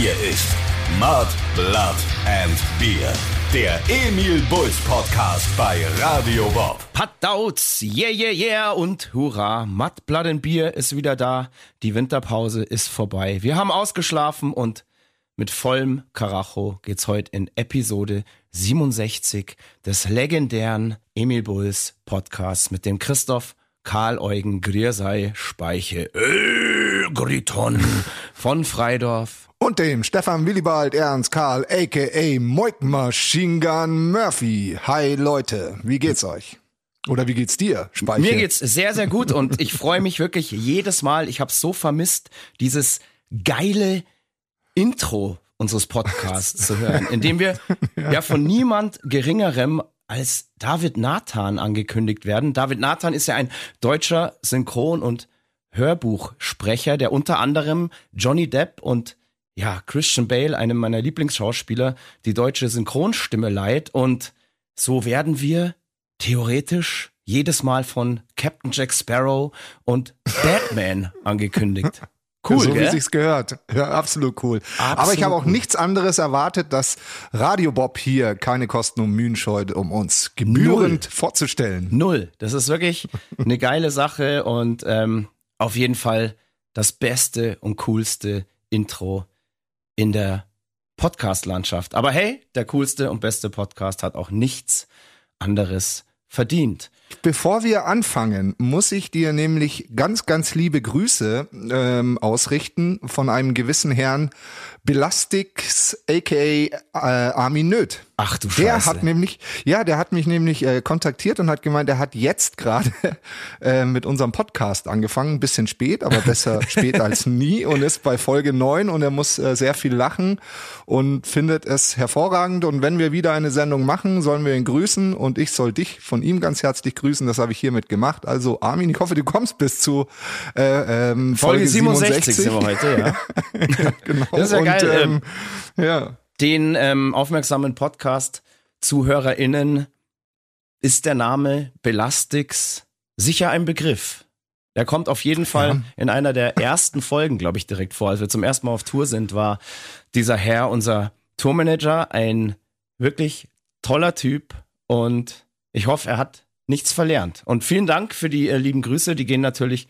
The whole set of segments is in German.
Hier ist Mud, Blood and Beer. Der Emil Bulls Podcast bei Radio Bob. Patdauz, yeah, yeah, yeah und hurra. Mud, Blood and Beer ist wieder da. Die Winterpause ist vorbei. Wir haben ausgeschlafen und mit vollem Karacho geht's heute in Episode 67 des legendären Emil Bulls Podcasts mit dem Christoph Karl Eugen Griersei Speiche Griton von Freidorf. Und dem Stefan Willibald Ernst Karl, a.k.a. Moik Machine Gun Murphy. Hi Leute, wie geht's euch? Oder wie geht's dir, Speiche? Mir geht's sehr, sehr gut und ich freue mich wirklich jedes Mal. Ich habe so vermisst, dieses geile Intro unseres Podcasts zu hören, in dem wir ja von niemand geringerem als David Nathan angekündigt werden. David Nathan ist ja ein deutscher Synchron- und Hörbuchsprecher, der unter anderem Johnny Depp und ja, Christian Bale, einem meiner Lieblingsschauspieler, die deutsche Synchronstimme leiht. Und so werden wir theoretisch jedes Mal von Captain Jack Sparrow und Batman angekündigt. Cool, so gell? wie sich's gehört. Ja, absolut cool. Absolut Aber ich habe auch nichts anderes erwartet, dass Radio Bob hier keine Kosten und Mühen scheut, um uns gebührend Null. vorzustellen. Null. Das ist wirklich eine geile Sache und ähm, auf jeden Fall das beste und coolste Intro in der Podcast-Landschaft. Aber hey, der coolste und beste Podcast hat auch nichts anderes verdient. Bevor wir anfangen, muss ich dir nämlich ganz, ganz liebe Grüße ähm, ausrichten von einem gewissen Herrn Belastix, aka äh, Armin Nöth. Ach du Scheiße. Der hat nämlich, ja, der hat mich nämlich äh, kontaktiert und hat gemeint, er hat jetzt gerade äh, mit unserem Podcast angefangen, ein bisschen spät, aber besser spät als nie und ist bei Folge neun und er muss äh, sehr viel lachen und findet es hervorragend und wenn wir wieder eine Sendung machen, sollen wir ihn grüßen und ich soll dich von ihm ganz herzlich grüßen, das habe ich hiermit gemacht. Also Armin, ich hoffe, du kommst bis zu äh, ähm, Folge, Folge 67. 67 sind wir heute, ja. genau. Das ist ja geil. Und, ähm, ja den ähm, aufmerksamen Podcast-ZuhörerInnen ist der Name Belastix sicher ein Begriff. Der kommt auf jeden Fall ja. in einer der ersten Folgen, glaube ich, direkt vor. Als wir zum ersten Mal auf Tour sind, war dieser Herr unser Tourmanager, ein wirklich toller Typ und ich hoffe, er hat nichts verlernt. Und vielen Dank für die äh, lieben Grüße, die gehen natürlich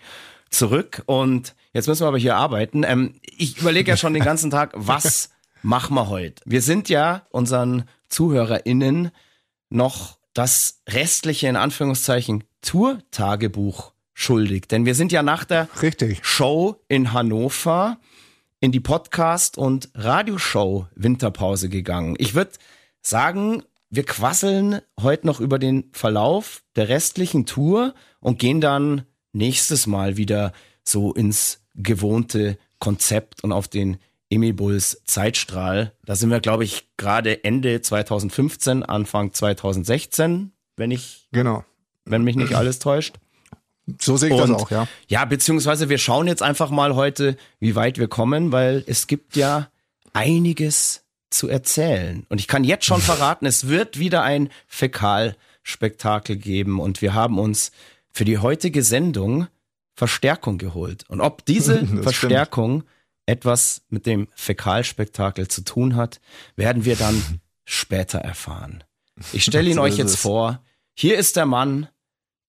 zurück und jetzt müssen wir aber hier arbeiten. Ähm, ich überlege ja schon den ganzen Tag, was machen wir heute. Wir sind ja unseren ZuhörerInnen noch das restliche, in Anführungszeichen, Tour-Tagebuch schuldig. Denn wir sind ja nach der Richtig. Show in Hannover in die Podcast- und Radioshow Winterpause gegangen. Ich würde sagen, wir quasseln heute noch über den Verlauf der restlichen Tour und gehen dann nächstes Mal wieder so ins gewohnte Konzept und auf den Emil Bulls Zeitstrahl. Da sind wir, glaube ich, gerade Ende 2015, Anfang 2016, wenn ich, genau, wenn mich nicht alles täuscht. So sehe ich Und, das auch, ja. Ja, beziehungsweise wir schauen jetzt einfach mal heute, wie weit wir kommen, weil es gibt ja einiges zu erzählen. Und ich kann jetzt schon verraten, es wird wieder ein Fäkalspektakel geben und wir haben uns für die heutige Sendung Verstärkung geholt. Und ob diese Verstärkung stimmt etwas mit dem Fäkalspektakel zu tun hat, werden wir dann später erfahren. Ich stelle ihn so euch jetzt es. vor. Hier ist der Mann,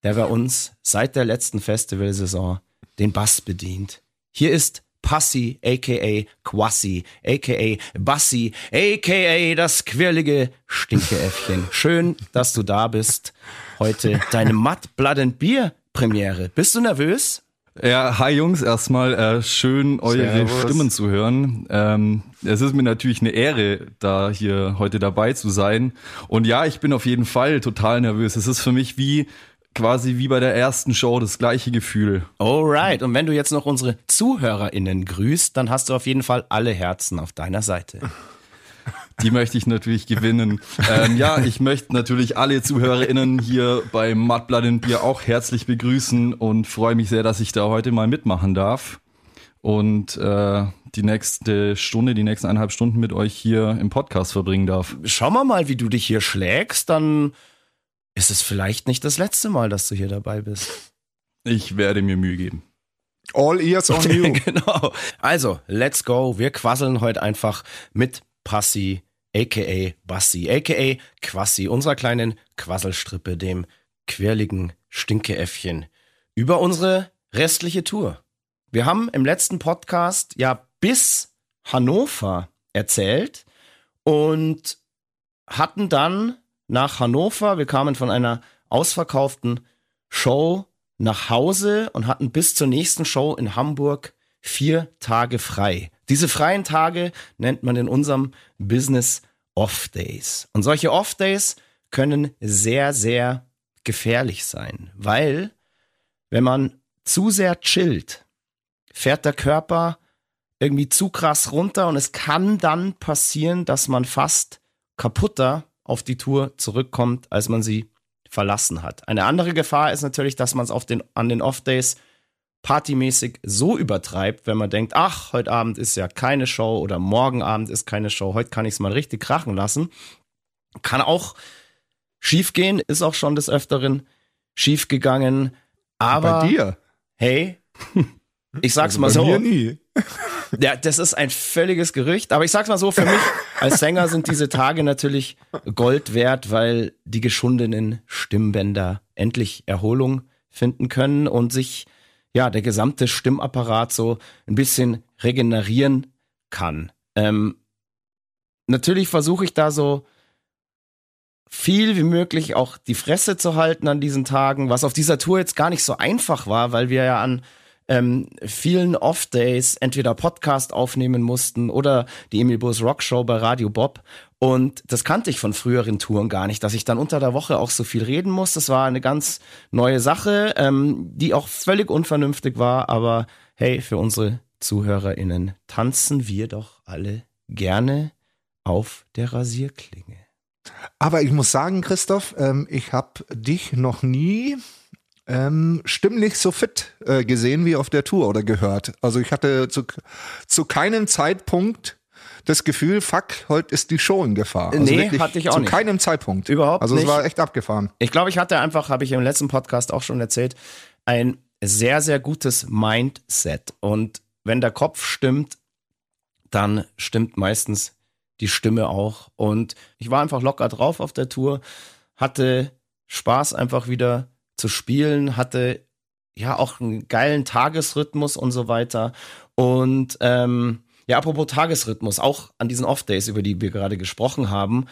der bei uns seit der letzten Festivalsaison den Bass bedient. Hier ist Passi, aka Quassi, aka Bassi, aka das quirlige Stinkeäffchen. Schön, dass du da bist. Heute deine Matt Blood and Beer Premiere. Bist du nervös? Ja, hi Jungs, erstmal äh, schön eure Servus. Stimmen zu hören. Ähm, es ist mir natürlich eine Ehre, da hier heute dabei zu sein. Und ja, ich bin auf jeden Fall total nervös. Es ist für mich wie quasi wie bei der ersten Show das gleiche Gefühl. Alright, und wenn du jetzt noch unsere ZuhörerInnen grüßt, dann hast du auf jeden Fall alle Herzen auf deiner Seite. Die möchte ich natürlich gewinnen. Ähm, ja, ich möchte natürlich alle ZuhörerInnen hier bei Mudblood in Bier auch herzlich begrüßen und freue mich sehr, dass ich da heute mal mitmachen darf und äh, die nächste Stunde, die nächsten eineinhalb Stunden mit euch hier im Podcast verbringen darf. Schauen wir mal, wie du dich hier schlägst, dann ist es vielleicht nicht das letzte Mal, dass du hier dabei bist. Ich werde mir Mühe geben. All ears on you. genau. Also, let's go. Wir quasseln heute einfach mit Passi, aka Bassi, aka Quassi, unserer kleinen Quasselstrippe, dem quirligen Stinkeäffchen, über unsere restliche Tour. Wir haben im letzten Podcast ja bis Hannover erzählt und hatten dann nach Hannover, wir kamen von einer ausverkauften Show nach Hause und hatten bis zur nächsten Show in Hamburg vier Tage frei. Diese freien Tage nennt man in unserem Business Off-Days. Und solche Off-Days können sehr, sehr gefährlich sein, weil wenn man zu sehr chillt, fährt der Körper irgendwie zu krass runter und es kann dann passieren, dass man fast kaputter auf die Tour zurückkommt, als man sie verlassen hat. Eine andere Gefahr ist natürlich, dass man es auf den, an den Off-Days partymäßig so übertreibt, wenn man denkt, ach, heute Abend ist ja keine Show oder morgen Abend ist keine Show, heute kann ich es mal richtig krachen lassen. Kann auch schief gehen, ist auch schon des Öfteren schief gegangen. Aber Bei dir? hey, ich sag's Also mal bei so. mir nie. Ja, das ist ein völliges Gerücht, aber ich sag's mal so, für mich als Sänger sind diese Tage natürlich Gold wert, weil die geschundenen Stimmbänder endlich Erholung finden können und sich ja der gesamte Stimmapparat so ein bisschen regenerieren kann. Ähm, natürlich versuche ich da so viel wie möglich auch die Fresse zu halten an diesen Tagen, was auf dieser Tour jetzt gar nicht so einfach war, weil wir ja an ähm, vielen Off-Days entweder Podcast aufnehmen mussten oder die Emil Burs Rock Show bei Radio Bob. Und das kannte ich von früheren Touren gar nicht, dass ich dann unter der Woche auch so viel reden muss. Das war eine ganz neue Sache, ähm, die auch völlig unvernünftig war. Aber hey, für unsere ZuhörerInnen tanzen wir doch alle gerne auf der Rasierklinge. Aber ich muss sagen, Christoph, ähm, ich habe dich noch nie ähm, stimmlich so fit äh, gesehen wie auf der Tour oder gehört. Also ich hatte zu, zu keinem Zeitpunkt das Gefühl, fuck, heute ist die Show in Gefahr. Also Nee, hatte ich auch zu nicht. keinem Zeitpunkt. Überhaupt Also nicht. es war echt abgefahren. Ich glaube, ich hatte einfach, habe ich im letzten Podcast auch schon erzählt, ein sehr, sehr gutes Mindset. Und wenn der Kopf stimmt, dann stimmt meistens die Stimme auch. Und ich war einfach locker drauf auf der Tour, hatte Spaß einfach wieder zu spielen, hatte ja auch einen geilen Tagesrhythmus und so weiter. Und ähm, ja, apropos Tagesrhythmus, auch an diesen Off-Days, über die wir gerade gesprochen haben,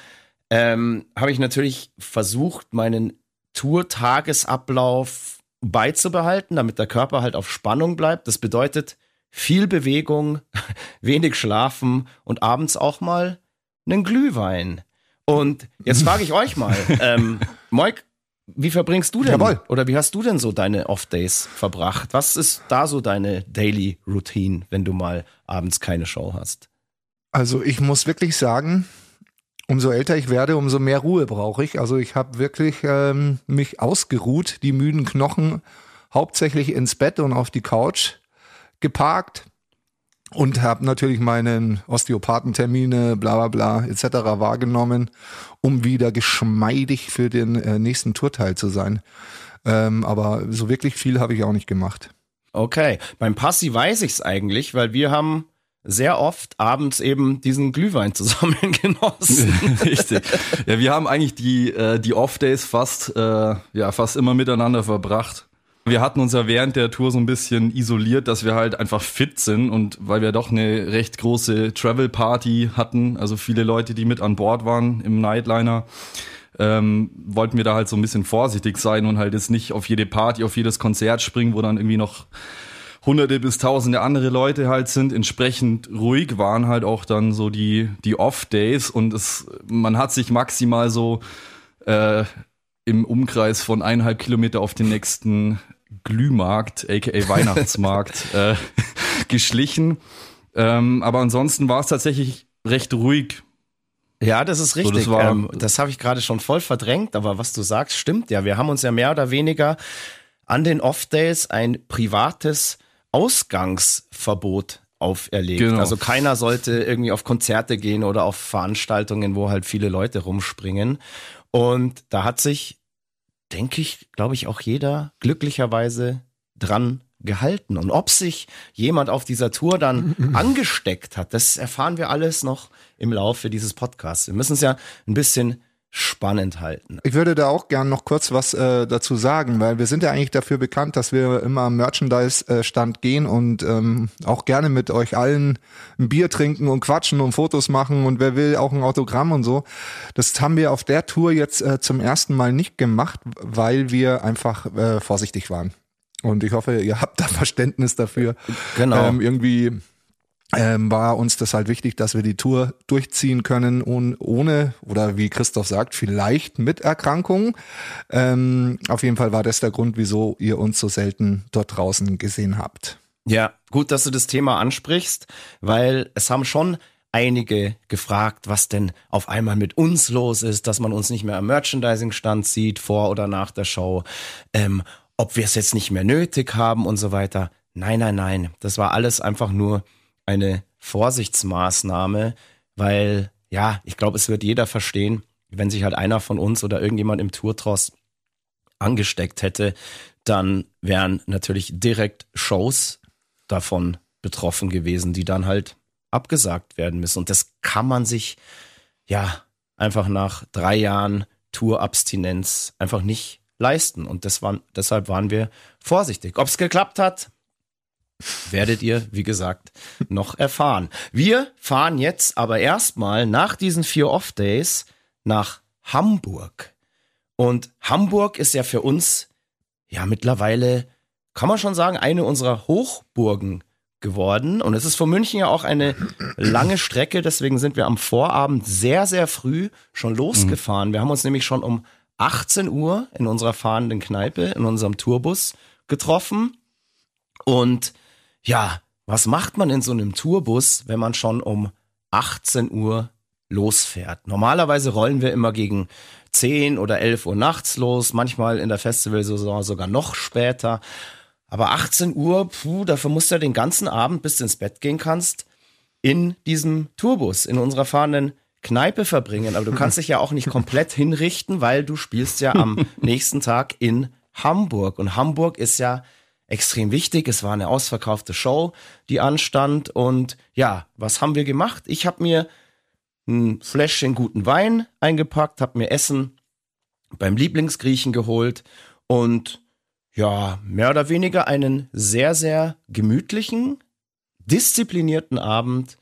ähm, habe ich natürlich versucht, meinen Tour-Tagesablauf beizubehalten, damit der Körper halt auf Spannung bleibt. Das bedeutet viel Bewegung, wenig Schlafen und abends auch mal einen Glühwein. Und jetzt frage ich euch mal, ähm, Moik, wie verbringst du denn Jawohl. oder wie hast du denn so deine Off-Days verbracht? Was ist da so deine Daily Routine, wenn du mal abends keine Show hast? Also ich muss wirklich sagen, umso älter ich werde, umso mehr Ruhe brauche ich. Also ich habe wirklich ähm, mich ausgeruht, die müden Knochen hauptsächlich ins Bett und auf die Couch geparkt und habe natürlich meinen Osteopathentermine, bla bla bla etc. wahrgenommen, um wieder geschmeidig für den äh, nächsten Tourteil zu sein. Ähm, aber so wirklich viel habe ich auch nicht gemacht. Okay, beim Passi weiß ich's eigentlich, weil wir haben sehr oft abends eben diesen Glühwein zusammen genossen. Richtig. Ja, wir haben eigentlich die, äh, die Off-Days fast, äh, ja, fast immer miteinander verbracht. Wir hatten uns ja während der Tour so ein bisschen isoliert, dass wir halt einfach fit sind und weil wir doch eine recht große Travel-Party hatten, also viele Leute, die mit an Bord waren im Nightliner, ähm, wollten wir da halt so ein bisschen vorsichtig sein und halt jetzt nicht auf jede Party, auf jedes Konzert springen, wo dann irgendwie noch hunderte bis tausende andere Leute halt sind, entsprechend ruhig waren halt auch dann so die, die Off-Days und es, man hat sich maximal so äh, im Umkreis von eineinhalb Kilometer auf den nächsten Glühmarkt, aka Weihnachtsmarkt, äh, geschlichen. Ähm, aber ansonsten war es tatsächlich recht ruhig. Ja, das ist richtig. das war- ähm, das habe ich gerade schon voll verdrängt, aber was du sagst, stimmt ja. Wir haben uns ja mehr oder weniger an den Off-Days ein privates Ausgangsverbot auferlegt. Genau. Also keiner sollte irgendwie auf Konzerte gehen oder auf Veranstaltungen, wo halt viele Leute rumspringen. Und da hat sich, denke ich, glaube ich, auch jeder glücklicherweise dran gehalten. Und ob sich jemand auf dieser Tour dann angesteckt hat, das erfahren wir alles noch im Laufe dieses Podcasts. Wir müssen es ja ein bisschen spannend halten. Ich würde da auch gern noch kurz was äh, dazu sagen, weil wir sind ja eigentlich dafür bekannt, dass wir immer am Merchandise-Stand gehen und ähm, auch gerne mit euch allen ein Bier trinken und quatschen und Fotos machen und wer will auch ein Autogramm und so. Das haben wir auf der Tour jetzt äh, zum ersten Mal nicht gemacht, weil wir einfach äh, vorsichtig waren. Und ich hoffe, ihr habt da Verständnis dafür. Genau. Ähm, irgendwie ähm, war uns das halt wichtig, dass wir die Tour durchziehen können und ohne oder wie Christoph sagt, vielleicht mit Erkrankungen. Ähm, auf jeden Fall war das der Grund, wieso ihr uns so selten dort draußen gesehen habt. Ja, gut, dass du das Thema ansprichst, weil es haben schon einige gefragt, was denn auf einmal mit uns los ist, dass man uns nicht mehr am Merchandising-Stand sieht, vor oder nach der Show, ähm, ob wir es jetzt nicht mehr nötig haben und so weiter. Nein, nein, nein, das war alles einfach nur eine Vorsichtsmaßnahme, weil ja, ich glaube, es wird jeder verstehen, wenn sich halt einer von uns oder irgendjemand im Tourtross angesteckt hätte, dann wären natürlich direkt Shows davon betroffen gewesen, die dann halt abgesagt werden müssen. Und das kann man sich ja einfach nach drei Jahren Tourabstinenz einfach nicht leisten. Und das waren, deshalb waren wir vorsichtig. Ob es geklappt hat, werdet ihr, wie gesagt, noch erfahren. Wir fahren jetzt aber erstmal nach diesen vier Off-Days nach Hamburg. Und Hamburg ist ja für uns ja mittlerweile, kann man schon sagen, eine unserer Hochburgen geworden. Und es ist von München ja auch eine lange Strecke. Deswegen sind wir am Vorabend sehr, sehr früh schon losgefahren. Wir haben uns nämlich schon um 18 Uhr in unserer fahrenden Kneipe, in unserem Tourbus getroffen. Und ja, was macht man in so einem Tourbus, wenn man schon um 18 Uhr losfährt? Normalerweise rollen wir immer gegen 10 oder 11 Uhr nachts los, manchmal in der Festivalsaison sogar noch später. Aber 18 Uhr, puh, dafür musst du ja den ganzen Abend, bis du ins Bett gehen kannst, in diesem Tourbus, in unserer fahrenden Kneipe verbringen. Aber du kannst dich ja auch nicht komplett hinrichten, weil du spielst ja am nächsten Tag in Hamburg. Und Hamburg ist ja extrem wichtig. Es war eine ausverkaufte Show, die anstand. Und ja, was haben wir gemacht? Ich habe mir ein Fläschchen guten Wein eingepackt, habe mir Essen beim Lieblingsgriechen geholt und ja, mehr oder weniger einen sehr, sehr gemütlichen, disziplinierten Abend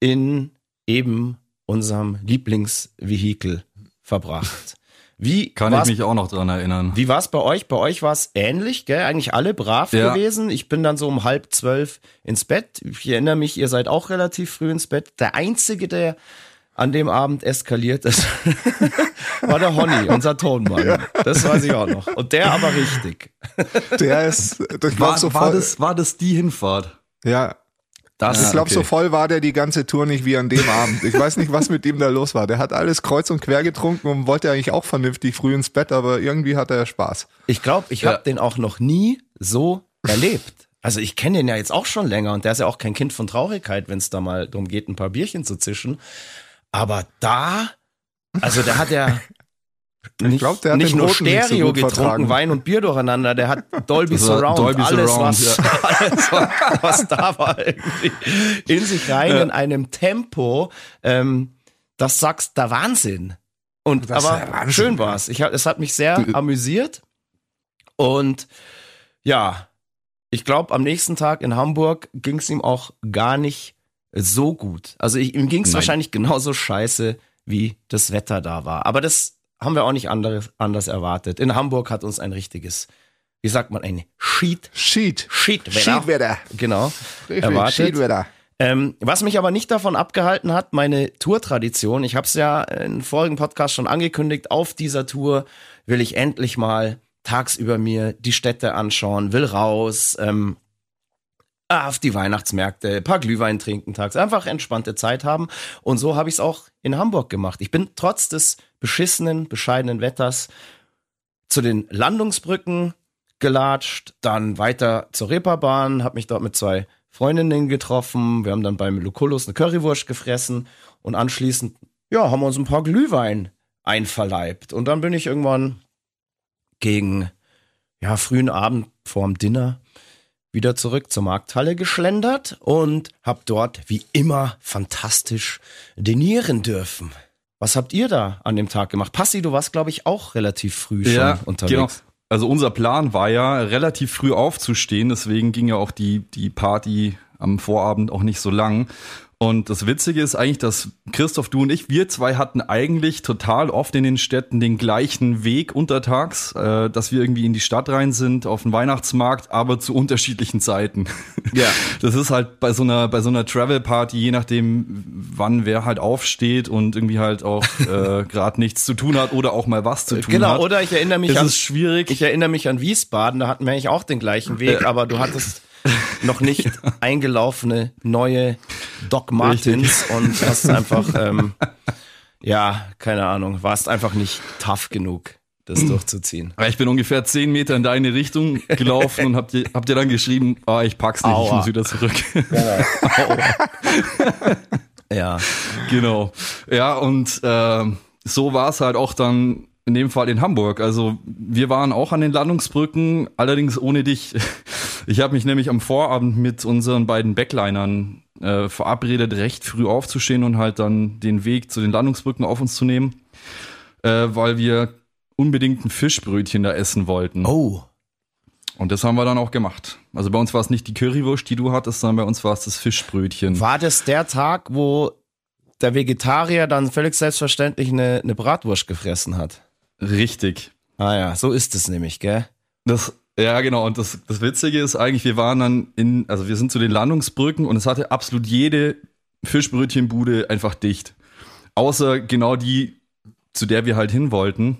in eben unserem Lieblingsvehikel verbracht. Wie Kann war's- ich mich auch noch dran erinnern. wie war es bei euch? Bei euch war es ähnlich, gell? Eigentlich alle brav Ja. gewesen. Ich bin dann so um halb zwölf ins Bett. Ich erinnere mich, ihr seid auch relativ früh ins Bett. Der Einzige, der an dem Abend eskaliert ist, war der Honey, unser Tonmann. Das weiß ich auch noch. Und der aber richtig. Der ist, ich War, glaube, so war, das, war das die Hinfahrt? ja, Das ich glaube, okay. so voll war der die ganze Tour nicht wie an dem Abend. Ich weiß nicht, was mit ihm da los war. Der hat alles kreuz und quer getrunken und wollte eigentlich auch vernünftig früh ins Bett, aber irgendwie hat er Spaß. Ich glaube, ich Ja. habe den auch noch nie so erlebt. Also ich kenne den ja jetzt auch schon länger und der ist ja auch kein Kind von Traurigkeit, wenn es da mal darum geht, ein paar Bierchen zu zischen. Aber da, also der hat ja nicht, glaub, der hat nicht nur so Stereo gut getrunken, vertragen. Wein und Bier durcheinander, der hat Dolby Surround, Dolby alles, Surround, was, alles was, was da war, irgendwie in sich rein in einem Tempo, ähm, das sagst der Wahnsinn. Und Das aber Wahnsinn, schön ja. war's. Ich es hat mich sehr amüsiert. Und ja, ich glaube, am nächsten Tag in Hamburg ging es ihm auch gar nicht so gut. Also ich, ihm ging es wahrscheinlich genauso scheiße, wie das Wetter da war. Aber das haben wir auch nicht anderes, anders erwartet. In Hamburg hat uns ein richtiges, wie sagt man, ein Sheet, Sheet. Sheetwetter, genau, Richtig, erwartet. Sheetwetter. Ähm, was mich aber nicht davon abgehalten hat, meine Tour-Tradition, ich habe es ja in vorigen Podcast schon angekündigt, auf dieser Tour will ich endlich mal tagsüber mir die Städte anschauen, will raus, ähm, auf die Weihnachtsmärkte, paar Glühwein trinken tags, einfach entspannte Zeit haben. Und so habe ich es auch in Hamburg gemacht. Ich bin trotz des beschissenen, bescheidenen Wetters zu den Landungsbrücken gelatscht, dann weiter zur Reeperbahn, habe mich dort mit zwei Freundinnen getroffen. Wir haben dann beim Lucullus eine Currywurst gefressen und anschließend, ja, haben wir uns ein paar Glühwein einverleibt. Und dann bin ich irgendwann gegen, ja, frühen Abend vorm Dinner wieder zurück zur Markthalle geschlendert und hab dort wie immer fantastisch denieren dürfen. Was habt ihr da an dem Tag gemacht? Passi, du warst, glaube ich, auch relativ früh schon unterwegs. Genau. Also unser Plan war ja, relativ früh aufzustehen, deswegen ging ja auch die, die Party am Vorabend auch nicht so lang. Und das Witzige ist eigentlich, dass Christoph, du und ich, wir zwei hatten eigentlich total oft in den Städten den gleichen Weg untertags, äh, dass wir irgendwie in die Stadt rein sind, auf den Weihnachtsmarkt, aber zu unterschiedlichen Zeiten. Ja. Das ist halt bei so einer, bei so einer Travel-Party, je nachdem, wann wer halt aufsteht und irgendwie halt auch äh, gerade nichts zu tun hat oder auch mal was zu tun Genau, hat. oder ich erinnere mich ist an es schwierig. Ich erinnere mich an Wiesbaden, da hatten wir eigentlich auch den gleichen Weg, aber du hattest noch nicht eingelaufene neue Doc Martens und hast einfach, ähm, ja, keine Ahnung, warst einfach nicht tough genug, das durchzuziehen. Ich bin ungefähr zehn Meter in deine Richtung gelaufen und hab dir, hab dir dann geschrieben, ah, ich pack's nicht, ich Aua. muss wieder zurück. Ja, genau. Ja, und ähm, so war es halt auch dann in dem Fall in Hamburg. Also wir waren auch an den Landungsbrücken, allerdings ohne dich. Ich habe mich nämlich am Vorabend mit unseren beiden Backlinern äh, verabredet, recht früh aufzustehen und halt dann den Weg zu den Landungsbrücken auf uns zu nehmen, äh, weil wir unbedingt ein Fischbrötchen da essen wollten. oh, Und das haben wir dann auch gemacht. Also bei uns war es nicht die Currywurst, die du hattest, sondern bei uns war es das Fischbrötchen. war das der Tag, wo der Vegetarier dann völlig selbstverständlich eine, eine Bratwurst gefressen hat? Richtig. Ah ja, so ist es nämlich, gell? Das, ja, genau. Und das, das Witzige ist eigentlich, wir waren dann in, also wir sind zu den Landungsbrücken und es hatte absolut jede Fischbrötchenbude einfach dicht. Außer genau die, zu der wir halt hin wollten.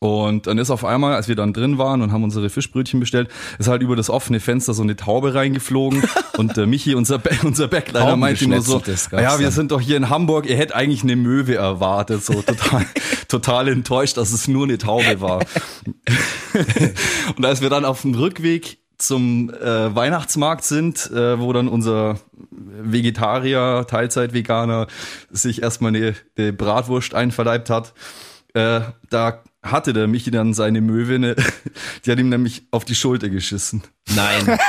Und dann ist auf einmal, als wir dann drin waren und haben unsere Fischbrötchen bestellt, ist halt über das offene Fenster so eine Taube reingeflogen. und der Michi, unser, Ba- unser Backliner, meinte nur so, gab's ja, wir dann." sind doch hier in Hamburg, ihr hättet eigentlich eine Möwe erwartet. So total, total enttäuscht, dass es nur eine Taube war. Und als wir dann auf dem Rückweg zum äh, Weihnachtsmarkt sind, äh, wo dann unser Vegetarier, Teilzeit-Veganer sich erstmal eine, eine Bratwurst einverleibt hat, äh, da hatte der Michi dann seine Möwe, ne, die hat ihm nämlich auf die Schulter geschissen. Nein.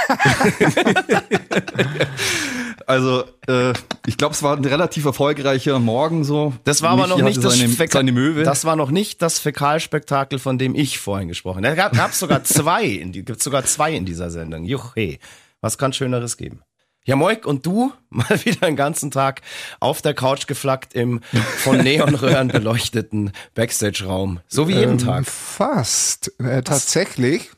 Also, äh, ich glaube, es war ein relativ erfolgreicher Morgen so. Das war aber Michi noch nicht das, seine, Fäka- seine Möwe. Das war noch nicht das Fäkalspektakel, von dem ich vorhin gesprochen habe. Da gab es sogar zwei, in die, gibt's sogar zwei in dieser Sendung. Juche, was kann Schöneres geben? Ja, Moik und du mal wieder einen ganzen Tag auf der Couch geflackt im von Neonröhren beleuchteten Backstage-Raum. So wie jeden Ähm, Tag. Fast. Äh, tatsächlich.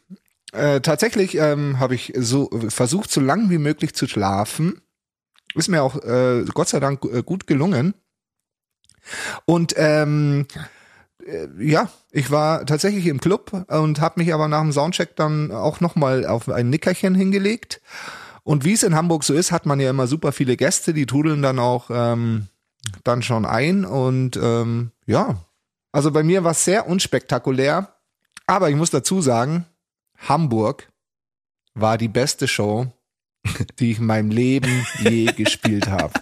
Äh, tatsächlich ähm, habe ich so versucht, so lang wie möglich zu schlafen. Ist mir auch äh, Gott sei Dank äh, gut gelungen. Und ähm, äh, ja, ich war tatsächlich im Club und habe mich aber nach dem Soundcheck dann auch nochmal auf ein Nickerchen hingelegt. Und wie es in Hamburg so ist, hat man ja immer super viele Gäste, die trudeln dann auch ähm, dann schon ein. Und ähm, ja, also bei mir war es sehr unspektakulär. Aber ich muss dazu sagen, Hamburg war die beste Show, die ich in meinem Leben je gespielt habe.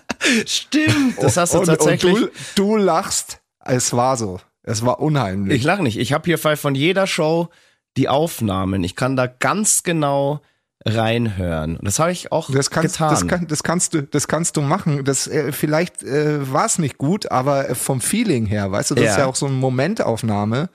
Stimmt. Das hast du und, tatsächlich. Und du, du lachst. Es war so. Es war unheimlich. Ich lache nicht. Ich habe hier von jeder Show die Aufnahmen. Ich kann da ganz genau reinhören. Und das habe ich auch das kannst, getan. das, kann, das kannst du, das kannst du machen. Das äh, vielleicht äh, war es nicht gut, aber äh, vom Feeling her, weißt du, das Ja. ist ja auch so eine Momentaufnahme.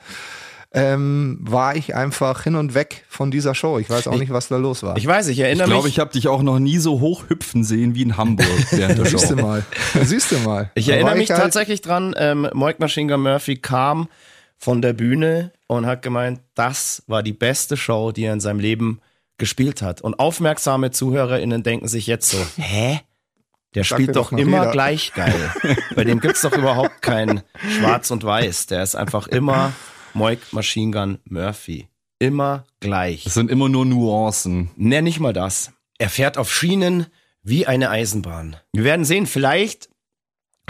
Ähm, war ich einfach hin und weg von dieser Show. Ich weiß auch nicht, was da los war. ich weiß, ich ich erinnere glaube, mich. ich habe dich auch noch nie so hoch hüpfen sehen wie in Hamburg während der Siehst du Show. mal. Siehst du mal. Ich Da erinnere mich halt- tatsächlich dran, ähm, Moik Machine Murphy kam von der Bühne und hat gemeint, das war die beste Show, die er in seinem Leben gespielt hat. Und aufmerksame ZuhörerInnen denken sich jetzt so, hä? Der spielt doch doch immer jeder. gleich geil. Bei dem gibt's doch überhaupt kein Schwarz und Weiß. Der ist einfach immer Moik Machine Gun Murphy. Immer gleich. Es sind immer nur Nuancen. Ne, nicht mal das. Er fährt auf Schienen wie eine Eisenbahn. Wir werden sehen, vielleicht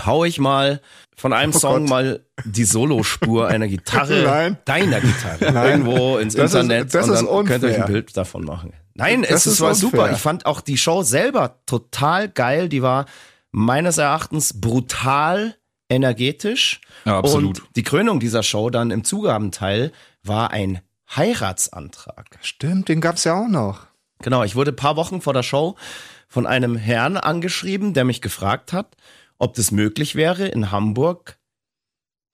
hau ich mal von einem Oh Song Gott. mal die Solospur einer Gitarre, Nein. deiner Gitarre, Nein. irgendwo ins Das ist- Internet das und ist dann könnt ihr euch ein. Bild davon machen. Nein, Das es ist war unfair. super. Ich fand auch die Show selber total geil. Die war meines Erachtens brutal energetisch. Ja, absolut. Und die Krönung dieser Show dann im Zugabenteil war ein Heiratsantrag. Stimmt, den gab's ja auch noch. Genau, ich wurde ein paar Wochen vor der Show von einem Herrn angeschrieben, der mich gefragt hat, ob das möglich wäre, in Hamburg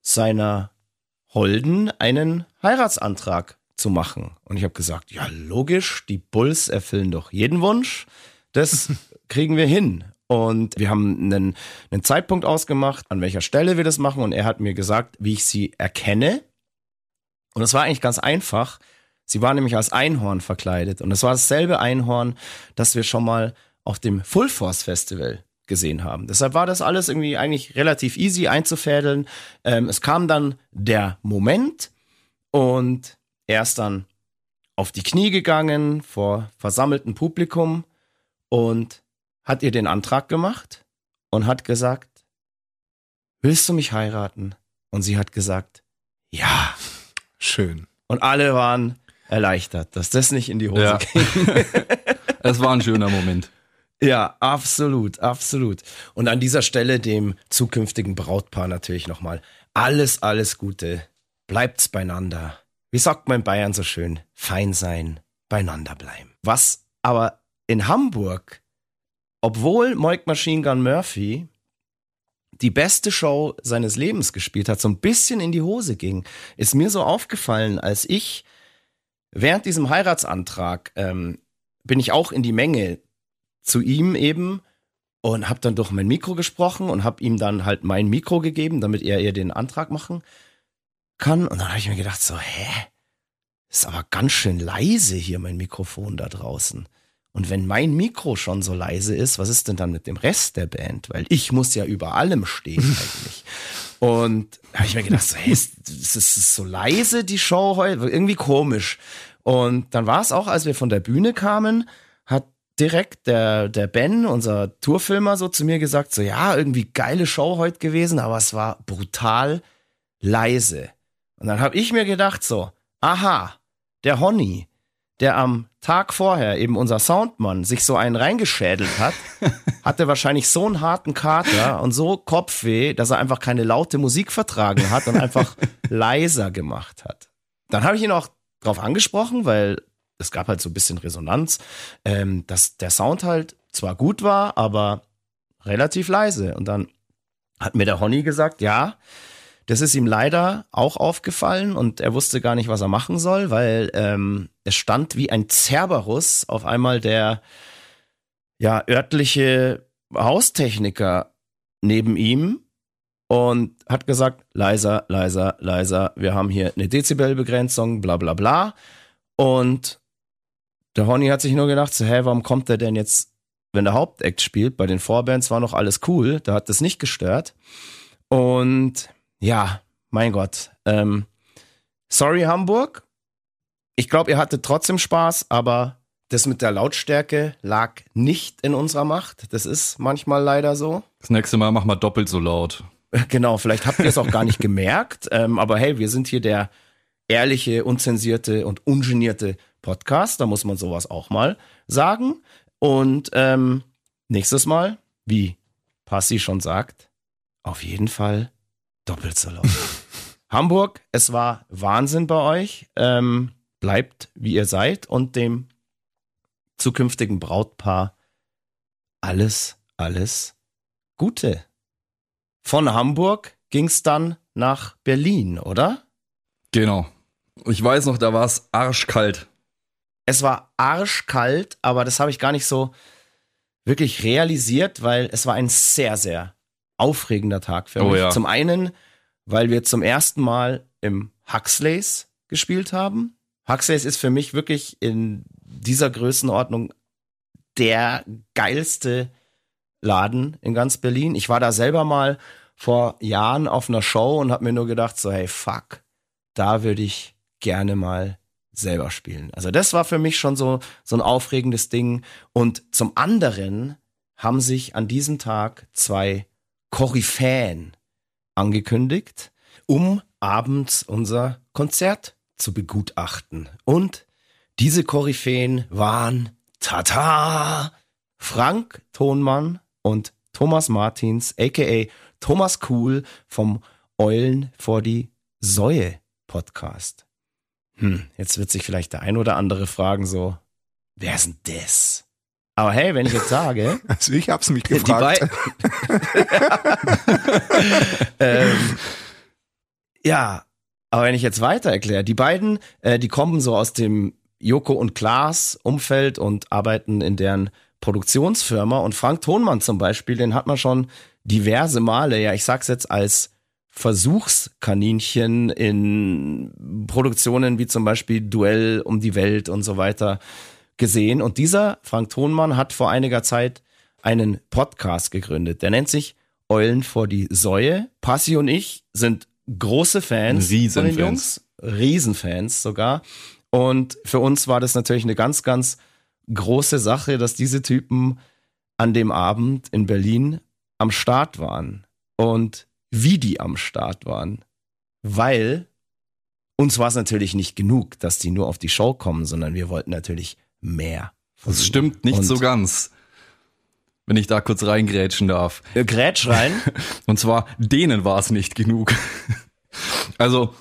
seiner Holden einen Heiratsantrag zu machen. Und ich habe gesagt, ja, logisch, die Bulls erfüllen doch jeden Wunsch. Das kriegen wir hin. Und wir haben einen, einen Zeitpunkt ausgemacht, an welcher Stelle wir das machen. Und er hat mir gesagt, wie ich sie erkenne. Und es war eigentlich ganz einfach. Sie war nämlich als Einhorn verkleidet. Und es war dasselbe Einhorn, das wir schon mal auf dem Full Force Festival gesehen haben. Deshalb war das alles irgendwie eigentlich relativ easy einzufädeln. Ähm, es kam dann der Moment und er ist dann auf die Knie gegangen vor versammeltem Publikum und hat ihr den Antrag gemacht und hat gesagt, willst du mich heiraten? Und sie hat gesagt, ja. Schön. Und alle waren erleichtert, dass das nicht in die Hose Ja. ging. Es war ein schöner Moment. Ja, absolut, absolut. Und an dieser Stelle dem zukünftigen Brautpaar natürlich nochmal alles, alles Gute. Bleibt's beieinander. Wie sagt man in Bayern so schön? Fein sein, beieinander bleiben. Was aber in Hamburg, obwohl Moik Machine Gun Murphy die beste Show seines Lebens gespielt hat, so ein bisschen in die Hose ging, ist mir so aufgefallen, als ich während diesem Heiratsantrag ähm, bin ich auch in die Menge zu ihm eben und habe dann durch mein Mikro gesprochen und habe ihm dann halt mein Mikro gegeben, damit er ihr den Antrag machen kann. Und dann habe ich mir gedacht so, hä? Ist aber ganz schön leise hier mein Mikrofon da draußen. Und wenn mein Mikro schon so leise ist, was ist denn dann mit dem Rest der Band? Weil ich muss ja über allem stehen eigentlich. Und da habe ich mir gedacht, so, hey, ist, ist es so leise, die Show heute? Irgendwie komisch. Und dann war es auch, als wir von der Bühne kamen, direkt der, der Ben, unser Tourfilmer, so zu mir gesagt, so ja, irgendwie geile Show heute gewesen, aber es war brutal leise. Und dann habe ich mir gedacht, so, aha, der Honey, der am Tag vorher eben unser Soundmann sich so einen reingeschädelt hat, hatte wahrscheinlich so einen harten Kater und so Kopfweh, dass er einfach keine laute Musik vertragen hat und einfach leiser gemacht hat. Dann habe ich ihn auch drauf angesprochen, weil es gab halt so ein bisschen Resonanz, ähm, dass der Sound halt zwar gut war, aber relativ leise. Und dann hat mir der Honey gesagt, ja, das ist ihm leider auch aufgefallen und er wusste gar nicht, was er machen soll, weil ähm, es stand wie ein Cerberus auf einmal der ja örtliche Haustechniker neben ihm und hat gesagt, leiser, leiser, leiser, wir haben hier eine Dezibelbegrenzung, bla bla bla. Und der Honey hat sich nur gedacht, so, hä, warum kommt der denn jetzt, wenn der Hauptakt spielt? Bei den Vorbands war noch alles cool, da hat das nicht gestört. Und ja, mein Gott. Ähm, sorry, Hamburg. Ich glaube, ihr hattet trotzdem Spaß, aber das mit der Lautstärke lag nicht in unserer Macht. Das ist manchmal leider so. Das nächste Mal mach mal doppelt so laut. Genau, vielleicht habt ihr es auch gar nicht gemerkt. Ähm, aber hey, wir sind hier der ehrliche, unzensierte und ungenierte Podcast. Da muss man sowas auch mal sagen. Und ähm, nächstes Mal, wie Passi schon sagt, auf jeden Fall doppelt so laut. Hamburg, es war Wahnsinn bei euch. Ähm, bleibt, wie ihr seid und dem zukünftigen Brautpaar alles, alles Gute. Von Hamburg ging's dann nach Berlin, oder? Genau. Ich weiß noch, da war es arschkalt. Es war arschkalt, aber das habe ich gar nicht so wirklich realisiert, weil es war ein sehr, sehr aufregender Tag für Oh mich. ja. Zum einen, weil wir zum ersten Mal im Huxleys gespielt haben. Huxleys ist für mich wirklich in dieser Größenordnung der geilste Laden in ganz Berlin. Ich war da selber mal vor Jahren auf einer Show und habe mir nur gedacht, so hey, fuck, da würde ich gerne mal selber spielen. Also das war für mich schon so, so ein aufregendes Ding. Und zum anderen haben sich an diesem Tag zwei Koryphäen angekündigt, um abends unser Konzert zu begutachten. Und diese Koryphäen waren Tata, Frank Thonmann und Thomas Martins, aka Thomas Kuhl vom Eulen vor die Säue Podcast. Hm, jetzt wird sich vielleicht der ein oder andere fragen so, wer ist denn das? Aber hey, wenn ich jetzt sage, Also ich hab's mich gefragt. ähm, ja, aber wenn ich jetzt weiter erkläre, die beiden, äh, die kommen so aus dem Joko und Klaas Umfeld und arbeiten in deren Produktionsfirma. Und Frank Thonmann zum Beispiel, den hat man schon diverse Male, ja, ich sag's jetzt als Versuchskaninchen in Produktionen wie zum Beispiel Duell um die Welt und so weiter gesehen. Und dieser Frank Thonmann hat vor einiger Zeit einen Podcast gegründet. Der nennt sich Eulen vor die Säue. Passi und ich sind große Fans von den Riesenfans. Jungs. Riesenfans sogar. Und für uns war das natürlich eine ganz, ganz große Sache, dass diese Typen an dem Abend in Berlin am Start waren. Und wie die am Start waren. Weil uns war es natürlich nicht genug, dass die nur auf die Show kommen, sondern wir wollten natürlich mehr. Das stimmt nicht Und- so ganz. Wenn ich da kurz reingrätschen darf. Äh, Grätsch rein. Und zwar, denen war es nicht genug. Also,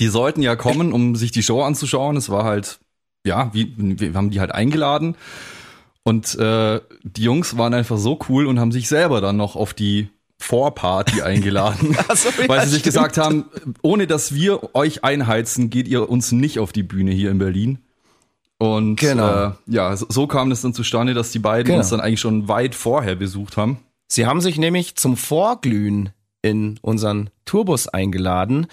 die sollten ja kommen, um sich die Show anzuschauen. Es war halt, ja, wie, wir haben die halt eingeladen. Und äh, die Jungs waren einfach so cool und haben sich selber dann noch auf die Vorparty eingeladen. So, ja, weil sie sich stimmt. gesagt haben, ohne dass wir euch einheizen, geht ihr uns nicht auf die Bühne hier in Berlin. Und Genau. äh, ja, so, so kam es dann zustande, dass die beiden Genau. uns dann eigentlich schon weit vorher besucht haben. Sie haben sich nämlich zum Vorglühen in unseren Tourbus eingeladen,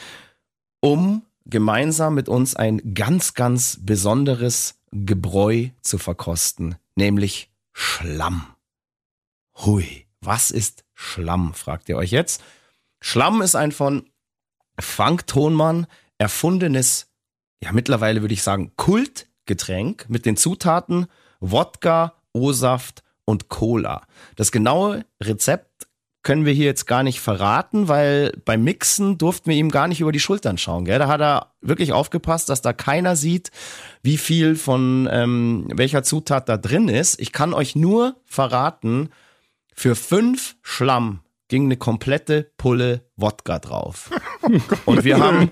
um gemeinsam mit uns ein ganz, ganz besonderes Gebräu zu verkosten, nämlich Schlamm. Hui, was ist Schlamm, fragt ihr euch jetzt. Schlamm ist ein von Frank Thonmann erfundenes, ja mittlerweile würde ich sagen, Kultgetränk mit den Zutaten Wodka, O-Saft und Cola. Das genaue Rezept können wir hier jetzt gar nicht verraten, weil beim Mixen durften wir ihm gar nicht über die Schultern schauen. Gell? Da hat er wirklich aufgepasst, dass da keiner sieht, wie viel von ähm, welcher Zutat da drin ist. Ich kann euch nur verraten, für fünf Schlamm ging eine komplette Pulle Wodka drauf. Und wir haben,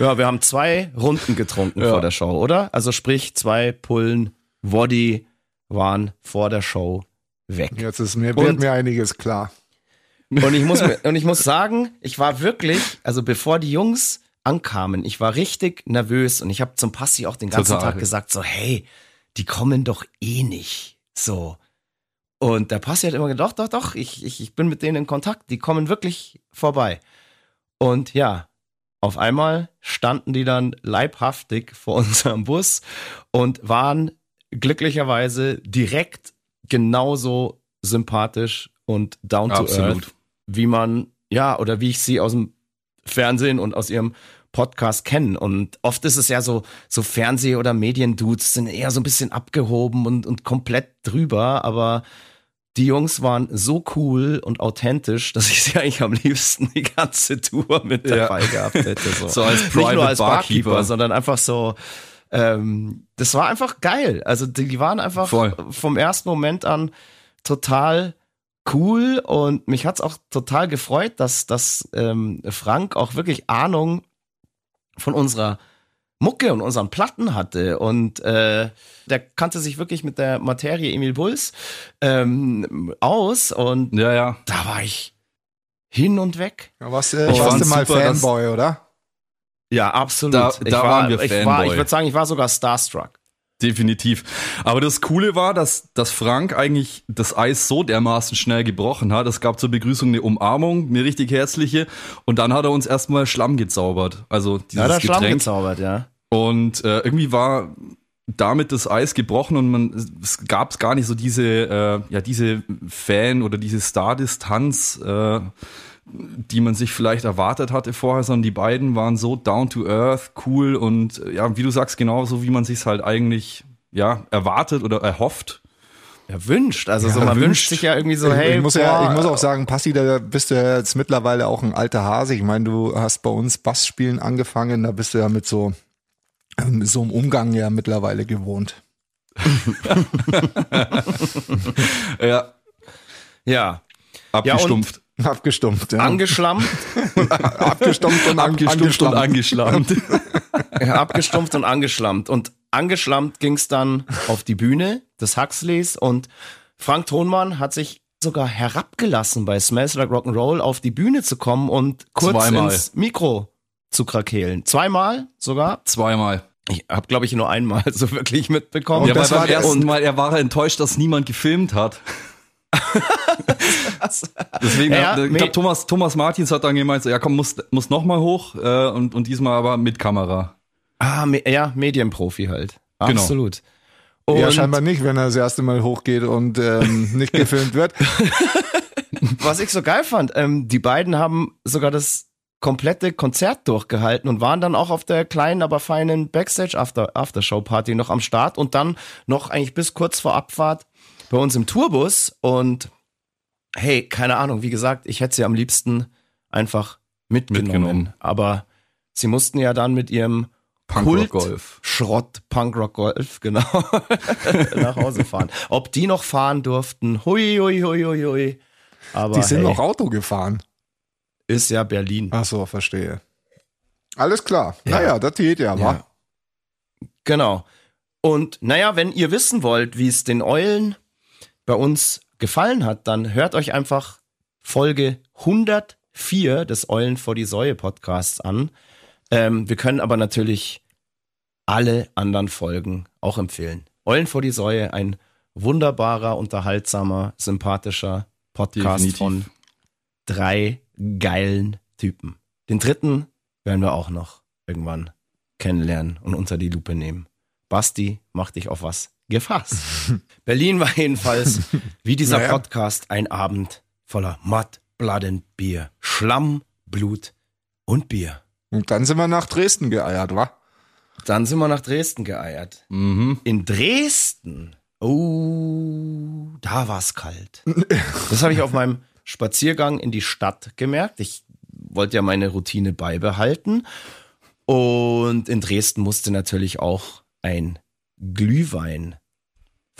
ja, wir haben zwei Runden getrunken Ja. vor der Show, oder? Also sprich, zwei Pullen Woddy waren vor der Show weg. Jetzt ist mir, Und- wird mir einiges klar. Und ich muss, und ich muss sagen, ich war wirklich, also bevor die Jungs ankamen, ich war richtig nervös und ich habe zum Passi auch den ganzen Total. Tag gesagt, so, hey, die kommen doch eh nicht. So. Und der Passi hat immer gedacht, doch, doch, ich, ich, ich bin mit denen in Kontakt, die kommen wirklich vorbei. Und ja, auf einmal standen die dann leibhaftig vor unserem Bus und waren glücklicherweise direkt genauso sympathisch und down to Absolut. earth, wie man, ja, oder wie ich sie aus dem Fernsehen und aus ihrem Podcast kennen. Und oft ist es ja so, so Fernseh- oder Mediendudes sind eher so ein bisschen abgehoben und, und komplett drüber, aber die Jungs waren so cool und authentisch, dass ich sie eigentlich am liebsten die ganze Tour mit Ja. dabei gehabt hätte. So, So als Nicht nur Private als Barkeeper, Barkeeper. sondern einfach so, ähm, das war einfach geil. Also die, die waren einfach Voll. vom ersten Moment an total cool und mich hat's auch total gefreut, dass, dass ähm, Frank auch wirklich Ahnung von unserer Mucke und unseren Platten hatte und äh, der kannte sich wirklich mit der Materie Emil Bulls ähm, aus und Ja, ja. da war ich hin und weg. Ja, Was, äh, Ich warst du mal super, Fanboy, oder? Ja, absolut. Da- ich da war, waren wir ich war, Fanboy. ich würde sagen, ich war sogar starstruck. Definitiv. Aber das Coole war, dass, dass Frank eigentlich das Eis so dermaßen schnell gebrochen hat. Es gab zur Begrüßung eine Umarmung, eine richtig herzliche. Und dann hat er uns erstmal Schlamm gezaubert. Also dieses Ja, da Schlamm Getränk. gezaubert, ja. Und äh, irgendwie war damit das Eis gebrochen und man es gab gar nicht so diese äh, ja diese Fan oder diese Star-Distanz, äh, die man sich vielleicht erwartet hatte vorher, sondern die beiden waren so down to earth, cool und äh, ja, wie du sagst, genau so wie man sich halt eigentlich ja erwartet oder erhofft. Ja, wünscht. Also Ja, so, man wünscht. wünscht sich ja irgendwie so, ich, hey, ich, muss ja, boah, ich muss auch sagen, Passi, da bist du ja jetzt mittlerweile auch ein alter Hase. Ich meine, du hast bei uns Bassspielen angefangen, da bist du ja mit so, mit so einem Umgang ja mittlerweile gewohnt. Ja, ja, abgestumpft. Abgestumpft, ja. angeschlammt, abgestumpft und abgestumpft und angeschlammt. abgestumpft und angeschlammt. Und angeschlammt ging's dann auf die Bühne des Huxleys und Frank Thonmann hat sich sogar herabgelassen, bei Smells Like Rock'n'Roll auf die Bühne zu kommen und kurz Zweimal. ins Mikro zu krakehlen. Zweimal sogar. Zweimal. Ich habe, glaube ich, nur einmal so wirklich mitbekommen. Ja, weil das war beim ersten Mal, er war enttäuscht, dass niemand gefilmt hat. Deswegen, Ja, hat- ich glaube, Thomas, Thomas Martins hat dann gemeint, so, ja komm, muss, muss noch mal hoch äh, und, und diesmal aber mit Kamera. Ah, me ja, Medienprofi halt. Genau. Absolut. Und Ja, scheinbar nicht, wenn er das erste Mal hochgeht und ähm, nicht gefilmt wird. was ich so geil fand, ähm, die beiden haben sogar das komplette Konzert durchgehalten und waren dann auch auf der kleinen, aber feinen Backstage After noch am Start und dann noch eigentlich bis kurz vor Abfahrt bei uns im Tourbus und hey, keine Ahnung, wie gesagt, ich hätte sie am liebsten einfach mitgenommen, Mitgenommen. aber sie mussten ja dann mit ihrem Punkrock Kult Golf. Schrott Punkrock Golf, genau, nach Hause fahren. Ob die noch fahren durften, hui, hui, hui, hui, hui. Aber Die sind hey, noch Auto gefahren. ist ja Berlin. Ach so, verstehe. Alles klar. Ja. Naja, das geht ja, Ja. wa? Genau. Und naja, wenn ihr wissen wollt, wie es den Eulen bei uns gefallen hat, dann hört euch einfach Folge 104 des Eulen vor die Säue Podcasts an. Ähm, wir können aber natürlich alle anderen Folgen auch empfehlen. Eulen vor die Säue, ein wunderbarer, unterhaltsamer, sympathischer Podcast Definitiv. von drei geilen Typen. Den dritten werden wir auch noch irgendwann kennenlernen und unter die Lupe nehmen. Basti, mach dich auf was gefasst. Berlin war jedenfalls, wie dieser Naja. Podcast, ein Abend voller Mud, Blood and Bier. Schlamm, Blut und Bier. Und dann sind wir nach Dresden geeiert, wa? Dann sind wir nach Dresden geeiert. Mhm. In Dresden, oh, da war's kalt. Das habe ich auf meinem Spaziergang in die Stadt gemerkt. Ich wollte ja meine Routine beibehalten. Und in Dresden musste natürlich auch ein Glühwein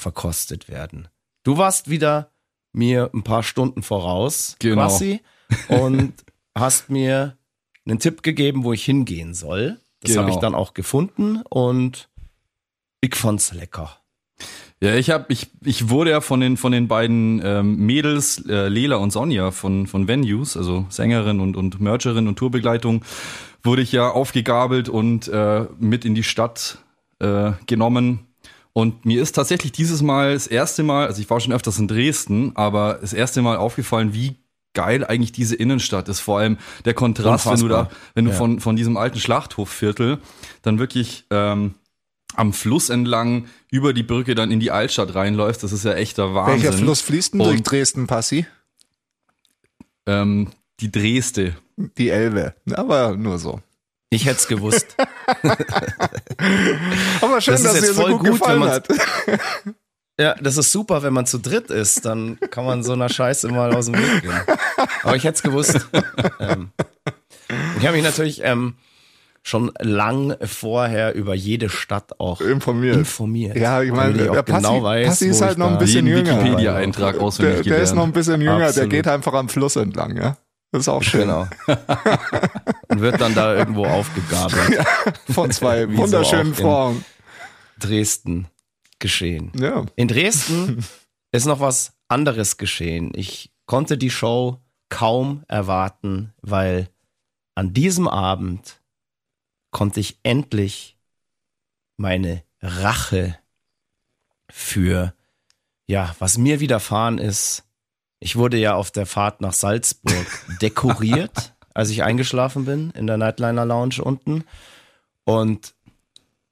verkostet werden. Du warst wieder mir ein paar Stunden voraus, Genau. quasi, und hast mir einen Tipp gegeben, wo ich hingehen soll. Das Genau. habe ich dann auch gefunden und ich fand's lecker. Ja, ich hab, ich, ich wurde ja von den von den beiden ähm, Mädels äh, Lela und Sonja von von Venues, also Sängerin und und Mercherin und Tourbegleitung, wurde ich ja aufgegabelt und äh, mit in die Stadt äh, genommen. Und mir ist tatsächlich dieses Mal das erste Mal, also ich war schon öfters in Dresden, aber das erste Mal aufgefallen, wie geil eigentlich diese Innenstadt ist. Vor allem der Kontrast, wenn du da, Unfassbar. wenn du Ja. von von diesem alten Schlachthofviertel dann wirklich ähm, am Fluss entlang über die Brücke dann in die Altstadt reinläufst, das ist ja echter Wahnsinn. Welcher Fluss fließt denn Und- durch Dresden, Passi? Ähm, die Dresde. Die Elbe. Aber nur so. Ich hätte es gewusst. Aber schön, Das dass dir so gut, gut, gefallen hat. Ja, das ist super, wenn man zu dritt ist, dann kann man so einer Scheiße mal aus dem Weg gehen. Aber ich hätte es gewusst. Ähm, ich habe mich natürlich ähm, schon lang vorher über jede Stadt auch Informiert. informiert. Ja, ich meine, auch der Passi, genau weiß, Passi ist halt noch ein bisschen jünger. Wikipedia-Eintrag auswendig Der, der ist noch ein bisschen jünger, Absolut. der geht einfach am Fluss entlang, ja. Das ist auch schön. Genau. Und wird dann da irgendwo aufgegabelt. Von zwei so wunderschönen in- Frauen. Dresden geschehen. Ja. In Dresden ist noch was anderes geschehen. Ich konnte die Show kaum erwarten, weil an diesem Abend konnte ich endlich meine Rache für, ja, was mir widerfahren ist. Ich wurde ja auf der Fahrt nach Salzburg dekoriert, als ich eingeschlafen bin in der Nightliner Lounge unten. Und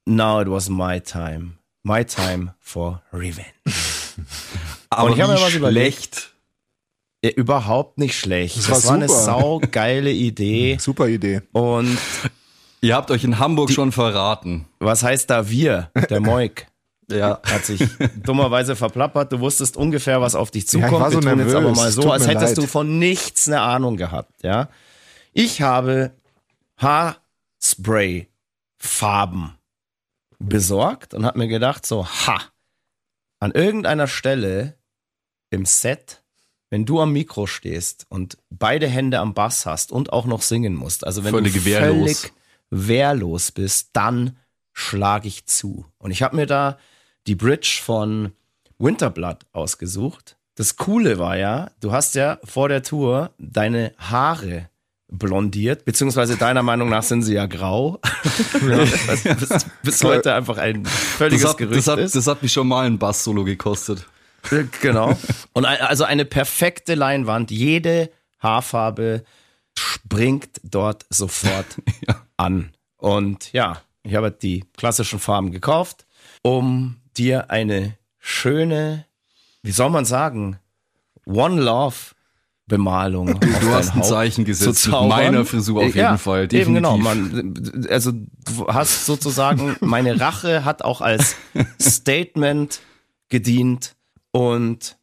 now it was my time. My time for revenge. Aber ich hab mir was überlegt. schlecht. Ja, überhaupt nicht schlecht. Das Das, war war, eine saugeile Idee. Super Idee. Und Ihr habt euch in Hamburg schon verraten. was heißt da wir? Der Moik Ja. hat sich dummerweise verplappert. Du wusstest ungefähr, was auf dich Ja, ich zukommt. war so Wir tun jetzt nervös. aber mal so, tut als hättest leid. du von nichts eine Ahnung gehabt. Ja, ich habe Haarspray Farben besorgt und habe mir gedacht, so, ha, an irgendeiner Stelle im Set, wenn du am Mikro stehst und beide Hände am Bass hast und auch noch singen musst, also wenn Völlig du wehrlos. völlig wehrlos bist, dann schlage ich zu. Und ich habe mir da die Bridge von Winterblood ausgesucht. Das Coole war ja, du hast ja vor der Tour deine Haare blondiert, beziehungsweise deiner Meinung nach sind sie ja grau. Was bis, bis heute einfach ein völliges Das hat, Gerücht das, hat, ist. das hat mich schon mal ein Bass-Solo gekostet. Genau. Und also eine perfekte Leinwand. Jede Haarfarbe springt dort sofort an. Und ja, ich habe die klassischen Farben gekauft, um dir eine schöne, wie soll man sagen, One Love Bemalung. Du hast ein Haupt Zeichen gesetzt mit meiner Frisur auf jeden ja, Fall. Eben Definitiv. genau. Man, also du hast sozusagen, meine Rache hat auch als Statement gedient und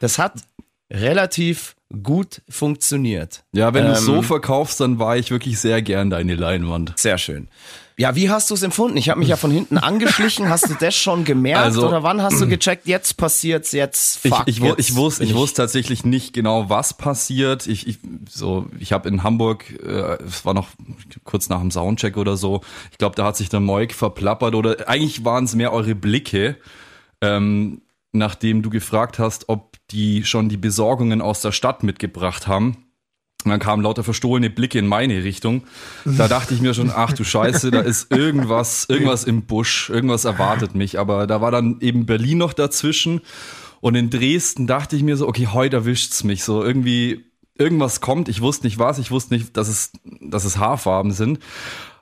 das hat relativ gut funktioniert. Ja, wenn du es Ähm, so verkaufst, dann war ich wirklich sehr gern deine Leinwand. Sehr schön. Ja, wie hast du es empfunden? Ich habe mich ja von hinten angeschlichen. Hast du das schon gemerkt Also- oder wann hast du gecheckt? Jetzt passiert's, jetzt Ich, fuck. ich, wu- jetzt ich, wusste, ich wusste tatsächlich nicht genau, was passiert. Ich, ich, so, ich habe in Hamburg, äh, es war noch kurz nach dem Soundcheck oder so, ich glaube, da hat sich der Moik verplappert oder eigentlich waren es mehr eure Blicke, ähm, nachdem du gefragt hast, ob die schon die Besorgungen aus der Stadt mitgebracht haben. Und dann kamen lauter verstohlene Blicke in meine Richtung. Da dachte ich mir schon, ach du Scheiße, da ist irgendwas, irgendwas im Busch, irgendwas erwartet mich. Aber da war dann eben Berlin noch dazwischen. Und in Dresden dachte ich mir so, okay, heute erwischt's mich. So irgendwie, irgendwas kommt. Ich wusste nicht was, ich wusste nicht, dass es, dass es Haarfarben sind.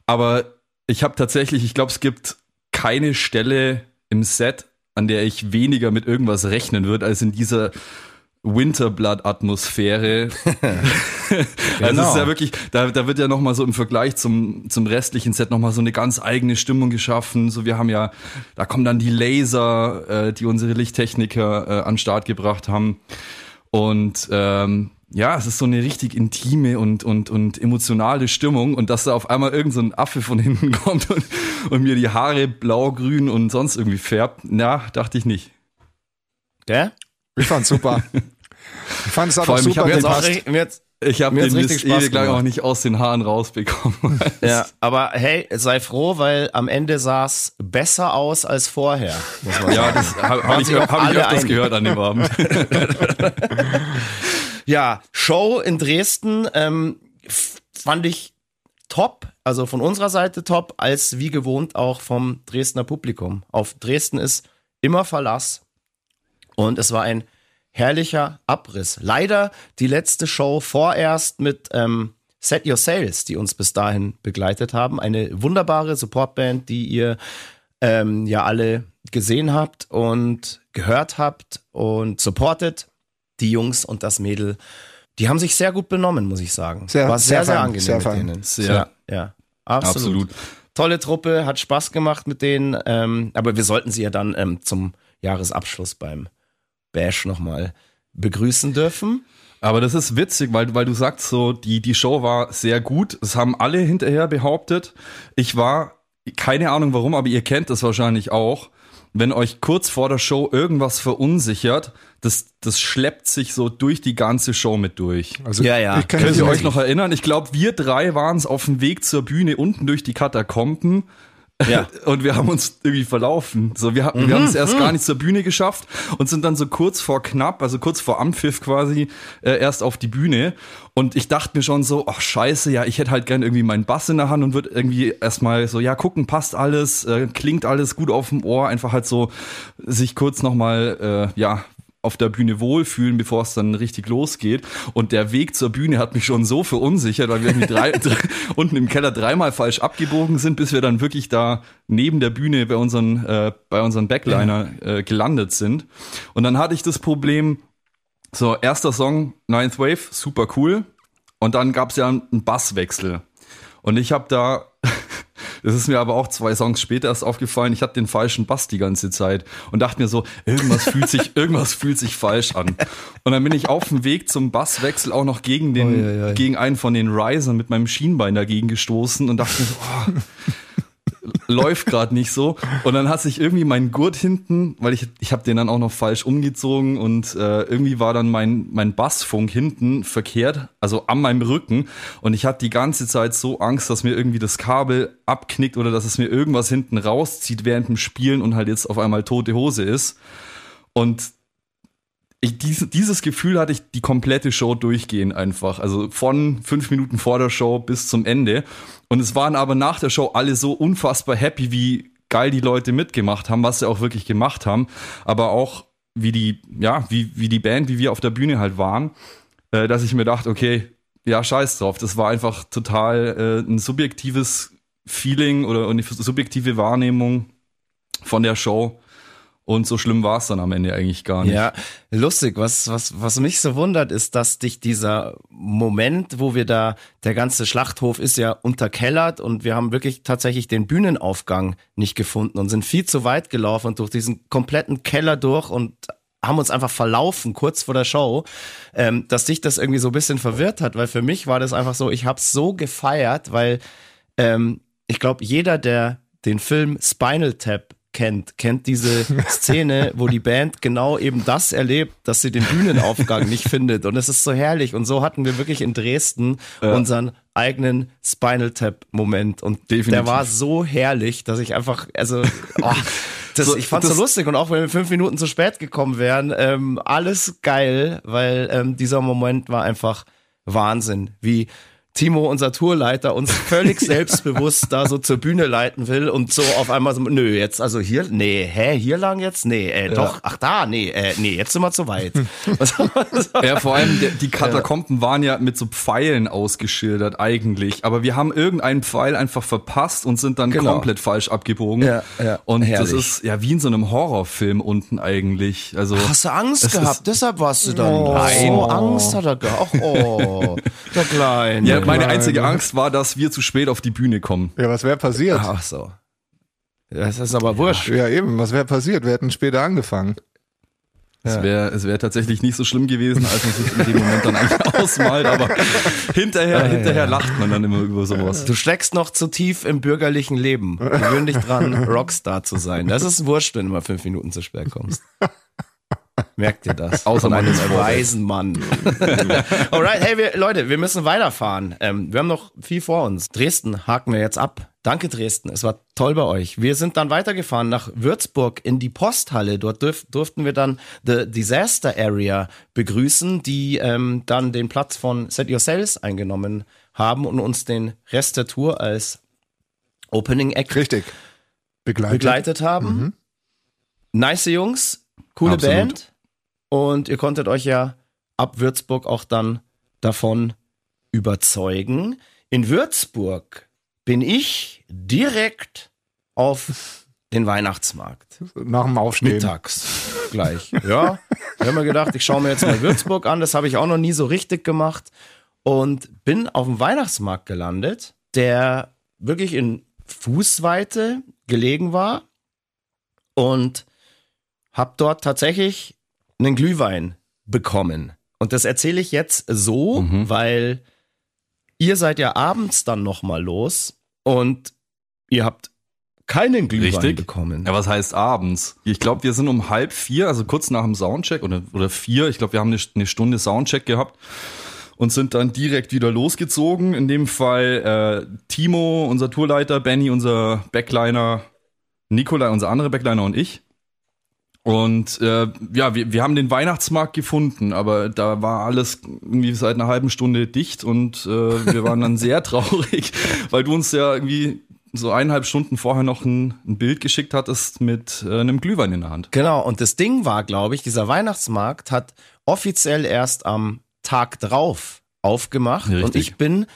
Aber ich habe tatsächlich, ich glaube, es gibt keine Stelle im Set, an der ich weniger mit irgendwas rechnen würde, als in dieser Winterblood-Atmosphäre. Also es Genau. ist ja wirklich, da, da wird ja nochmal so im Vergleich zum, zum restlichen Set nochmal so eine ganz eigene Stimmung geschaffen. So, wir haben ja, da kommen dann die Laser, äh, die unsere Lichttechniker äh, an Start gebracht haben. Und ähm, ja, es ist so eine richtig intime und, und, und emotionale Stimmung. Und dass da auf einmal irgend so ein Affe von hinten kommt und, und mir die Haare blau, grün und sonst irgendwie färbt, na, dachte ich nicht. Gell? Ich fand's super. Ich fand es auch Vor allem, ich super hab auch richtig- mir hat's- Ich habe Mir den richtig Mist Spaß gemacht. auch nicht aus den Haaren rausbekommen. Ja, aber hey, sei froh, weil am Ende sah's besser aus als vorher. Muss man Ja, sagen. das habe hab ich, hab ich öfters einig. gehört an dem Abend. Ja, Show in Dresden ähm, fand ich top, also von unserer Seite top, als wie gewohnt auch vom Dresdner Publikum. Auf Dresden ist immer Verlass und es war ein herrlicher Abriss. Leider die letzte Show vorerst mit ähm, Set Your Sails, die uns bis dahin begleitet haben. Eine wunderbare Supportband, die ihr ähm, ja alle gesehen habt und gehört habt und supportet. Die Jungs und das Mädel, die haben sich sehr gut benommen, muss ich sagen. Sehr- War sehr, sehr sehr, fein, angenehm sehr mit fein. denen. Sehr. Ja, ja absolut. Absolut. Tolle Truppe, hat Spaß gemacht mit denen. Ähm, aber wir sollten sie ja dann ähm, zum Jahresabschluss beim Bash nochmal begrüßen dürfen. Aber das ist witzig, weil, weil du sagst so, die, die Show war sehr gut. Das haben alle hinterher behauptet. Ich war, keine Ahnung warum, aber ihr kennt das wahrscheinlich auch. Wenn euch kurz vor der Show irgendwas verunsichert, das, das schleppt sich so durch die ganze Show mit durch. Also, Ja, ja. Könnt ihr euch noch erinnern? Ich glaube, wir drei waren es auf dem Weg zur Bühne unten durch die Katakomben. Ja. Und wir haben uns irgendwie verlaufen. So, wir, haben wir haben es erst gar nicht zur Bühne geschafft und sind dann so kurz vor knapp, also kurz vor Ampfiff quasi, äh, erst auf die Bühne. Und ich dachte mir schon so, ach scheiße, ja, ich hätte halt gern irgendwie meinen Bass in der Hand und würde irgendwie erstmal so, ja, gucken, passt alles, äh, klingt alles gut auf dem Ohr, einfach halt so sich kurz nochmal, äh, ja, auf der Bühne wohlfühlen, bevor es dann richtig losgeht. Und der Weg zur Bühne hat mich schon so verunsichert, weil wir irgendwie drei, drei, unten im Keller dreimal falsch abgebogen sind, bis wir dann wirklich da neben der Bühne bei unseren, äh, bei unseren Backliner äh, gelandet sind. Und dann hatte ich das Problem, so erster Song, Ninth Wave, super cool. Und dann gab es ja einen Basswechsel. Und ich habe da, das ist mir aber auch zwei Songs später erst aufgefallen, ich hatte den falschen Bass die ganze Zeit und dachte mir so, irgendwas fühlt sich, irgendwas fühlt sich falsch an. Und dann bin ich auf dem Weg zum Basswechsel auch noch gegen den, Ui, ui, ui. gegen einen von den Risern mit meinem Schienbein dagegen gestoßen und dachte mir so, oh, läuft gerade nicht so. Und dann hat sich irgendwie mein Gurt hinten, weil ich, ich habe den dann auch noch falsch umgezogen und äh, irgendwie war dann mein, mein Bassfunk hinten verkehrt, also an meinem Rücken. Und ich hatte die ganze Zeit so Angst, dass mir irgendwie das Kabel abknickt oder dass es mir irgendwas hinten rauszieht während dem Spielen und halt jetzt auf einmal tote Hose ist. Und ich, dies, dieses Gefühl hatte ich die komplette Show durchgehend einfach. Also von fünf Minuten vor der Show bis zum Ende. Und es waren aber nach der Show alle so unfassbar happy, wie geil die Leute mitgemacht haben, was sie auch wirklich gemacht haben. Aber auch wie die, ja, wie, wie die Band, wie wir auf der Bühne halt waren, äh, dass ich mir dachte, okay, ja, scheiß drauf. Das war einfach total äh, ein subjektives Feeling oder eine subjektive Wahrnehmung von der Show und so schlimm war es dann am Ende eigentlich gar nicht. Ja, lustig. Was, was, was mich so wundert, ist, dass dich dieser Moment, wo wir da, der ganze Schlachthof ist ja unterkellert und wir haben wirklich tatsächlich den Bühnenaufgang nicht gefunden und sind viel zu weit gelaufen und durch diesen kompletten Keller durch und haben uns einfach verlaufen kurz vor der Show, ähm, dass dich das irgendwie so ein bisschen verwirrt hat, weil für mich war das einfach so, ich habe so gefeiert, weil ähm, ich glaube, jeder, der den Film Spinal Tap kennt, kennt diese Szene, wo die Band genau eben das erlebt, dass sie den Bühnenaufgang nicht findet. Und es ist so herrlich. Und so hatten wir wirklich in Dresden ja. unseren eigenen Spinal Tap Moment. Und Definitiv. der war so herrlich, dass ich einfach, also, oh, das, so, ich fand's so lustig. Und auch wenn wir fünf Minuten zu spät gekommen wären, ähm, alles geil, weil ähm, dieser Moment war einfach Wahnsinn. Wie, Timo, unser Tourleiter, uns völlig selbstbewusst da so zur Bühne leiten will und so auf einmal so, nö, jetzt, also hier, nee, hä, hier lang jetzt? Nee, äh, ja. doch, ach da, nee, äh, nee, jetzt sind wir zu weit. ja, vor allem die Katakomben waren ja mit so Pfeilen ausgeschildert eigentlich, aber wir haben irgendeinen Pfeil einfach verpasst und sind dann genau. komplett falsch abgebogen. Ja, ja, und herrlich. das ist ja wie in so einem Horrorfilm unten eigentlich. Also Hast du Angst gehabt? Deshalb warst du dann oh. Nein. So Angst hat er gehabt. Oh, der Kleine. Ja, meine einzige Angst war, dass wir zu spät auf die Bühne kommen. Ja, was wäre passiert? Ach so. Das ist aber wurscht. Ja, eben, was wäre passiert? Wir hätten später angefangen. Es wäre es wäre tatsächlich nicht so schlimm gewesen, als man sich in dem Moment dann eigentlich ausmalt, aber hinterher, hinterher lacht man dann immer über sowas. Du steckst noch zu tief im bürgerlichen Leben. Gewöhn dich dran, Rockstar zu sein. Das ist wurscht, wenn du mal fünf Minuten zu spät kommst. Merkt ihr das? Außer man ist weisen Mann. Alright, hey wir, Leute, wir müssen weiterfahren. Ähm, wir haben noch viel vor uns. Dresden haken wir jetzt ab. Danke Dresden, es war toll bei euch. Wir sind dann weitergefahren nach Würzburg in die Posthalle. Dort dürf, durften wir dann The Disaster Area begrüßen, die ähm, dann den Platz von Set Your Sales eingenommen haben und uns den Rest der Tour als Opening Act Richtig. Begleitet. begleitet haben. Mhm. Nice Jungs, coole Absolut. Band. Und ihr konntet euch ja ab Würzburg auch dann davon überzeugen. In Würzburg bin ich direkt auf den Weihnachtsmarkt. Nach dem Aufstehen. Mittags gleich. Ja. Ich habe mir gedacht, ich schaue mir jetzt mal Würzburg an. Das habe ich auch noch nie so richtig gemacht. Und bin auf dem Weihnachtsmarkt gelandet, der wirklich in Fußweite gelegen war. Und habe dort tatsächlich einen Glühwein bekommen. Und das erzähle ich jetzt so, mhm. weil ihr seid ja abends dann noch mal los und ihr habt keinen Glühwein Richtig. bekommen. Ja, was heißt abends? Ich glaube, wir sind um halb vier, also kurz nach dem Soundcheck oder, oder vier, ich glaube, wir haben eine, eine, Stunde Soundcheck gehabt und sind dann direkt wieder losgezogen. In dem Fall äh, Timo, unser Tourleiter, Benny, unser Backliner, Nikolai, unser anderer Backliner und ich. Und äh, ja, wir, wir haben den Weihnachtsmarkt gefunden, aber da war alles irgendwie seit einer halben Stunde dicht und äh, wir waren dann sehr traurig, weil du uns ja irgendwie so eineinhalb Stunden vorher noch ein, ein Bild geschickt hattest mit äh, einem Glühwein in der Hand. Genau, und das Ding war, glaube ich, dieser Weihnachtsmarkt hat offiziell erst am Tag drauf aufgemacht Richtig. und ich bin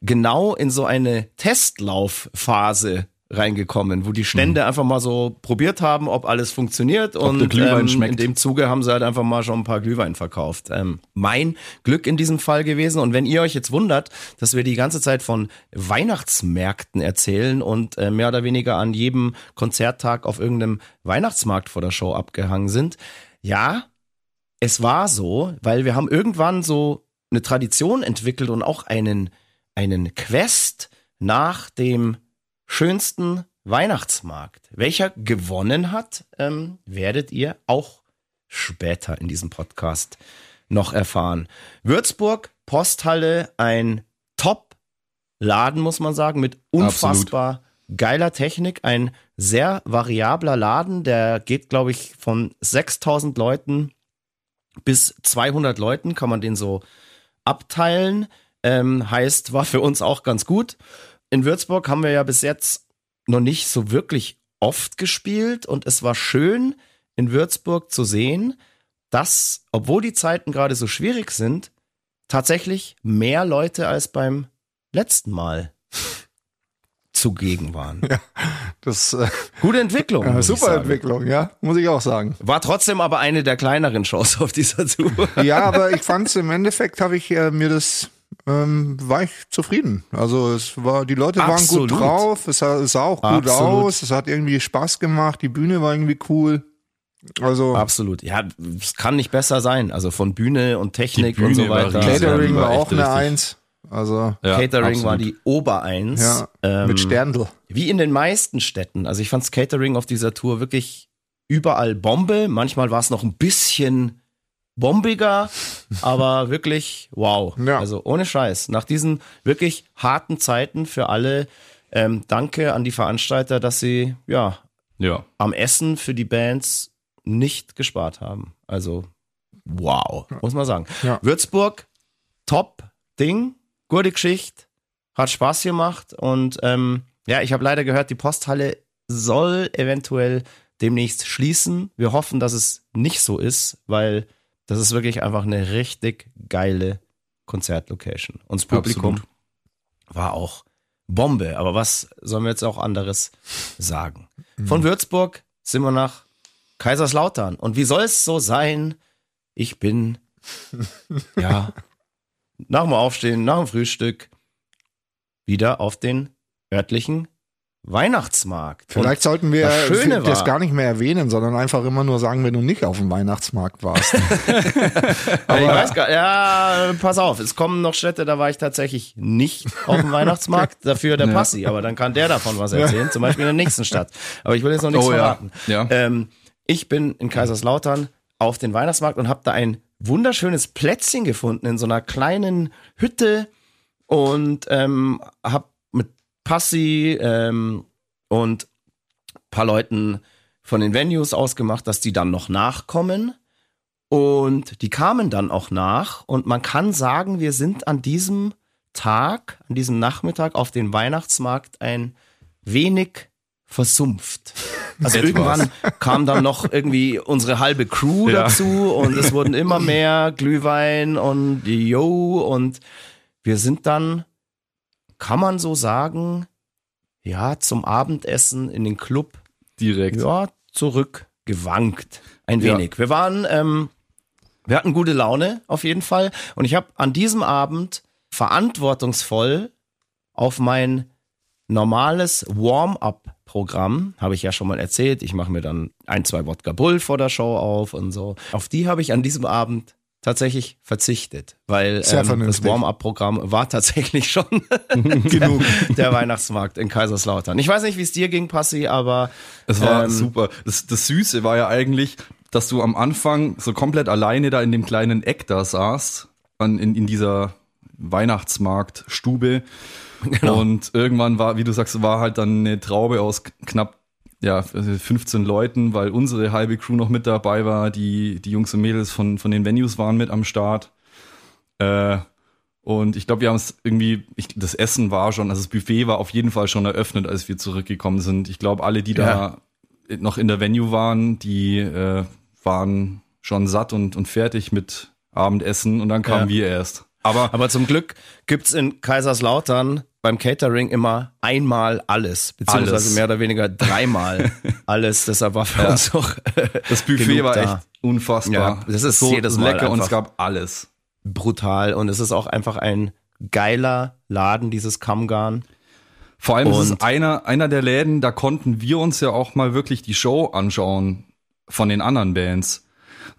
genau in so eine Testlaufphase reingekommen, wo die Stände mhm. einfach mal so probiert haben, ob alles funktioniert ob und ähm, in dem Zuge haben sie halt einfach mal schon ein paar Glühwein verkauft. Ähm, mein Glück in diesem Fall gewesen und wenn ihr euch jetzt wundert, dass wir die ganze Zeit von Weihnachtsmärkten erzählen und äh, mehr oder weniger an jedem Konzerttag auf irgendeinem Weihnachtsmarkt vor der Show abgehangen sind, ja, es war so, weil wir haben irgendwann so eine Tradition entwickelt und auch einen einen Quest nach dem schönsten Weihnachtsmarkt. Welcher gewonnen hat, ähm, werdet ihr auch später in diesem Podcast noch erfahren. Würzburg, Posthalle, ein Top-Laden, muss man sagen, mit unfassbar Absolut. geiler Technik. Ein sehr variabler Laden, der geht, glaube ich, von 6000 Leuten bis 200 Leuten, kann man den so abteilen. Ähm, heißt, war für uns auch ganz gut. In Würzburg haben wir ja bis jetzt noch nicht so wirklich oft gespielt und es war schön in Würzburg zu sehen, dass, obwohl die Zeiten gerade so schwierig sind, tatsächlich mehr Leute als beim letzten Mal zugegen waren. Ja, das äh, gute Entwicklung. Ja, super Entwicklung, ja, muss ich auch sagen. War trotzdem aber eine der kleineren Shows auf dieser Tour. Ja, aber ich fand es im Endeffekt habe ich äh, mir das ähm, war ich zufrieden. Also es war, die Leute Absolut. waren gut drauf, es sah, es sah auch gut Absolut. aus, es hat irgendwie Spaß gemacht, die Bühne war irgendwie cool. Also absolut. Ja, es kann nicht besser sein. Also von Bühne und Technik Bühne und so weiter. Catering war, war auch eine Eins. Also ja, Catering absolut. war die Obereins. Ja, ähm, mit Sterndl. Wie in den meisten Städten. Also ich fand's Catering auf dieser Tour wirklich überall Bombe. Manchmal war es noch ein bisschen bombiger, aber wirklich wow. Ja. Also ohne Scheiß. Nach diesen wirklich harten Zeiten für alle, ähm, danke an die Veranstalter, dass sie ja, ja am Essen für die Bands nicht gespart haben. Also, wow, muss man sagen. Ja. Würzburg, top Ding, gute Geschichte, hat Spaß gemacht und ähm, ja, ich habe leider gehört, die Posthalle soll eventuell demnächst schließen. Wir hoffen, dass es nicht so ist, weil das ist wirklich einfach eine richtig geile Konzertlocation. Und das Publikum Absolut. war auch Bombe. Aber was sollen wir jetzt auch anderes sagen? Von mhm. Würzburg sind wir nach Kaiserslautern. Und wie soll es so sein? Ich bin, ja, nach dem Aufstehen, nach dem Frühstück wieder auf den örtlichen Weihnachtsmarkt. Vielleicht Und sollten wir das, das gar nicht mehr erwähnen, sondern einfach immer nur sagen, wenn du nicht auf dem Weihnachtsmarkt warst. Aber ich weiß gar, ja, pass auf, es kommen noch Städte, da war ich tatsächlich nicht auf dem Weihnachtsmarkt, dafür der Passi, aber dann kann der davon was erzählen, zum Beispiel in der nächsten Stadt. Aber ich will jetzt noch nichts oh, verraten. Ja. ja. Ähm, ich bin in Kaiserslautern auf den Weihnachtsmarkt und habe da ein wunderschönes Plätzchen gefunden in so einer kleinen Hütte und ähm, habe Passi ähm, und paar Leuten von den Venues ausgemacht, dass die dann noch nachkommen. Und die kamen dann auch nach. Und man kann sagen, wir sind an diesem Tag, an diesem Nachmittag auf den Weihnachtsmarkt ein wenig versumpft. Also Etwas. irgendwann kam dann noch irgendwie unsere halbe Crew ja. dazu und es wurden immer mehr Glühwein und Yo und wir sind dann, kann man so sagen, ja, zum Abendessen in den Club direkt ja, zurückgewankt. Ein wenig. Ja. Wir waren, ähm, wir hatten gute Laune auf jeden Fall und ich habe an diesem Abend verantwortungsvoll auf mein normales Warm-up Programm, habe ich ja schon mal erzählt. Ich mache mir dann ein, zwei Wodka Bull vor der Show auf und so. Auf die habe ich an diesem Abend tatsächlich verzichtet, weil ähm, das Warm-up-Programm war tatsächlich schon genug der Weihnachtsmarkt in Kaiserslautern. Ich weiß nicht, wie es dir ging, Passi, aber es war ähm, super. Das, das Süße war ja eigentlich, dass du am Anfang so komplett alleine da in dem kleinen Eck da saßt, in, in dieser Weihnachtsmarktstube Genau. Und irgendwann war, wie du sagst, war halt dann eine Traube aus knapp ja, 15 Leuten, weil unsere halbe Crew noch mit dabei war. Die, die Jungs und Mädels von, von den Venues waren mit am Start. Äh, und ich glaube, wir haben es irgendwie, ich, das Essen war schon, also das Buffet war auf jeden Fall schon eröffnet, als wir zurückgekommen sind. Ich glaube, alle, die ja. da noch in der Venue waren, die äh, waren schon satt und, und fertig mit Abendessen und dann kamen ja. wir erst. Aber, Aber zum Glück gibt's in Kaiserslautern beim Catering immer einmal alles, beziehungsweise alles. mehr oder weniger dreimal alles. Deshalb war für ja. uns auch das Buffet war echt unfassbar. Ja, das ist so jedes Mal lecker und es gab alles. Brutal und es ist auch einfach ein geiler Laden, dieses Kamgarn. Vor allem und ist es einer, einer der Läden, da konnten wir uns ja auch mal wirklich die Show anschauen von den anderen Bands.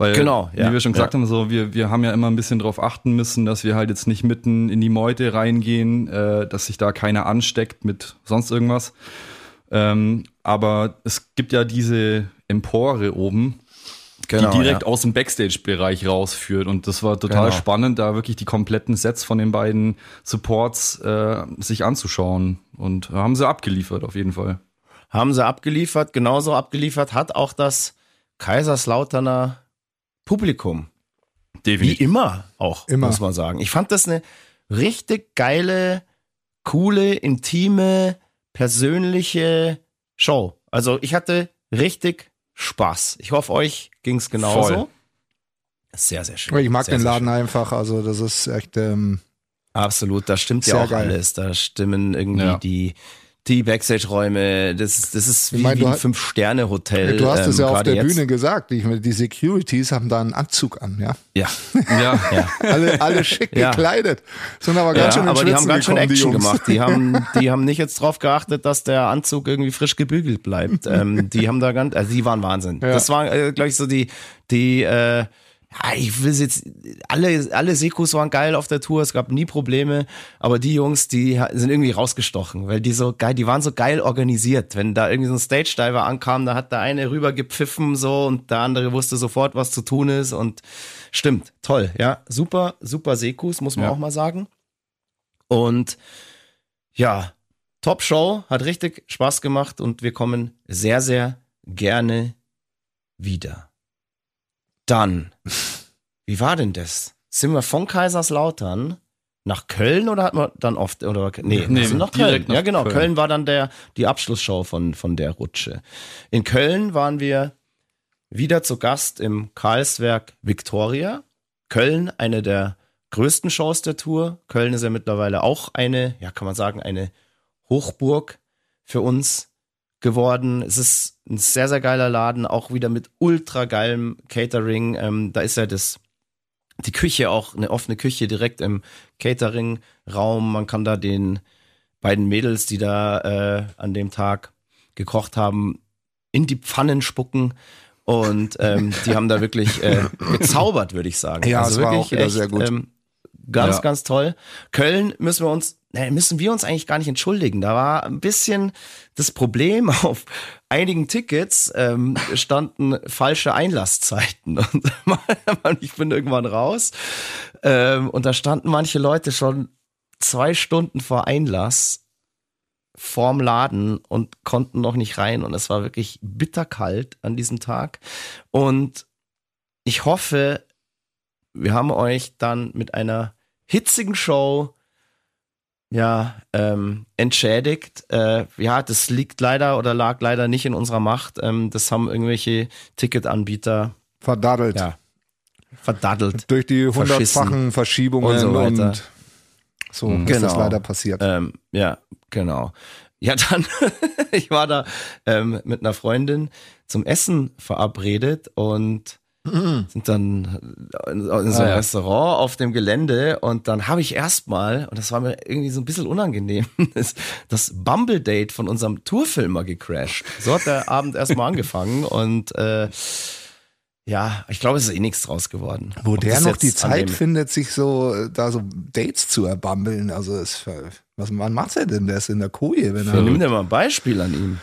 Weil, genau, ja, wie wir schon gesagt ja. haben, so, wir, wir haben ja immer ein bisschen darauf achten müssen, dass wir halt jetzt nicht mitten in die Meute reingehen, äh, dass sich da keiner ansteckt mit sonst irgendwas. Ähm, aber es gibt ja diese Empore oben, Genau, die direkt ja. aus dem Backstage-Bereich rausführt. Und das war total Genau. spannend, da wirklich die kompletten Sets von den beiden Supports äh, sich anzuschauen. Und haben sie abgeliefert, auf jeden Fall. Haben sie abgeliefert, genauso abgeliefert hat auch das Kaiserslauterner Publikum. Wie Definitiv. immer auch, Immer. muss man sagen. Ich fand das eine richtig geile, coole, intime, persönliche Show. Also ich hatte richtig Spaß. Ich hoffe, euch ging's genauso. Voll. Sehr, sehr schön. Ich mag sehr, den sehr Laden schön. einfach, also das ist echt, ähm, Absolut, da stimmt ja auch geil. alles. Da stimmen irgendwie Ja. die, die Backstage-Räume. Das, das ist Ich wie, mein, wie ein Fünf-Sterne-Hotel. du hast es ähm, ja auf gerade der jetzt. Bühne gesagt, ich, meine, die Securities haben da einen Anzug an, ja. Ja, Ja. ja. Alle, alle schick Ja. gekleidet. Sind aber ganz schön ja, ins aber die haben Schwitzen ganz schön gekommen, die Action Jungs. gemacht. Die haben, die haben nicht jetzt drauf geachtet, dass der Anzug irgendwie frisch gebügelt bleibt. Ähm, die haben da ganz, also die waren Wahnsinn. Ja. Das waren, äh, glaube ich, so die, die, äh, ja, ich will jetzt, alle, alle Sekus waren geil auf der Tour, es gab nie Probleme, aber die Jungs, die sind irgendwie rausgestochen, weil die so geil, die waren so geil organisiert. Wenn da irgendwie so ein Stage-Diver ankam, da hat der eine rüber gepfiffen so und der andere wusste sofort, was zu tun ist und stimmt, toll, ja, super, super Sekus, muss man Ja. auch mal sagen. Und ja, Top Show, hat richtig Spaß gemacht und wir kommen sehr, sehr gerne wieder. Dann, wie war denn das? Sind wir von Kaiserslautern nach Köln oder hat man dann oft oder nee, Nee, wir sind nach Köln. nach ja, genau, Köln. Köln. war dann der die Abschlussshow von von der Rutsche. In Köln waren wir wieder zu Gast im Karlswerk Victoria. Köln, eine der größten Shows der Tour. Köln ist ja mittlerweile auch eine, ja, kann man sagen, eine Hochburg für uns geworden. Es ist ein sehr, sehr geiler Laden, auch wieder mit ultra geilem Catering. Ähm, da ist ja das, die Küche auch, eine offene Küche direkt im Catering-Raum. Man kann da den beiden Mädels, die da äh, an dem Tag gekocht haben, in die Pfannen spucken. Und ähm, die haben da wirklich äh, gezaubert, würde ich sagen. Ja, es war auch wieder sehr gut. Ähm, ganz, Ja. ganz toll. Köln müssen wir uns, müssen wir uns eigentlich gar nicht entschuldigen. Da war ein bisschen das Problem auf einigen Tickets ähm, standen falsche Einlasszeiten. Und ich bin irgendwann raus. Ähm, und da standen manche Leute schon zwei Stunden vor Einlass vorm Laden und konnten noch nicht rein. Und es war wirklich bitterkalt an diesem Tag. Und ich hoffe, wir haben euch dann mit einer hitzigen Show ja ähm, entschädigt. Äh, ja, das liegt leider oder lag leider nicht in unserer Macht. Ähm, das haben irgendwelche Ticketanbieter Verdaddelt. ja verdaddelt. Durch die hundertfachen Verschiebungen Und so und, weiter. so Mhm. ist das Genau. leider passiert. Ähm, ja, genau. Ja, dann, ich war da ähm, mit einer Freundin zum Essen verabredet und sind dann in, in so einem Ah, ja. Restaurant auf dem Gelände und dann habe ich erstmal, und das war mir irgendwie so ein bisschen unangenehm, das, das Bumble-Date von unserem Tourfilmer gecrashed. So hat der Abend erstmal angefangen und äh, ja, ich glaube, es ist eh nichts draus geworden. Wo Ob der noch die Zeit findet, sich so äh, da so Dates zu erbambeln. Also es, was wann macht er denn das in der Koje, wenn er nimm dir mal ein Beispiel an ihm.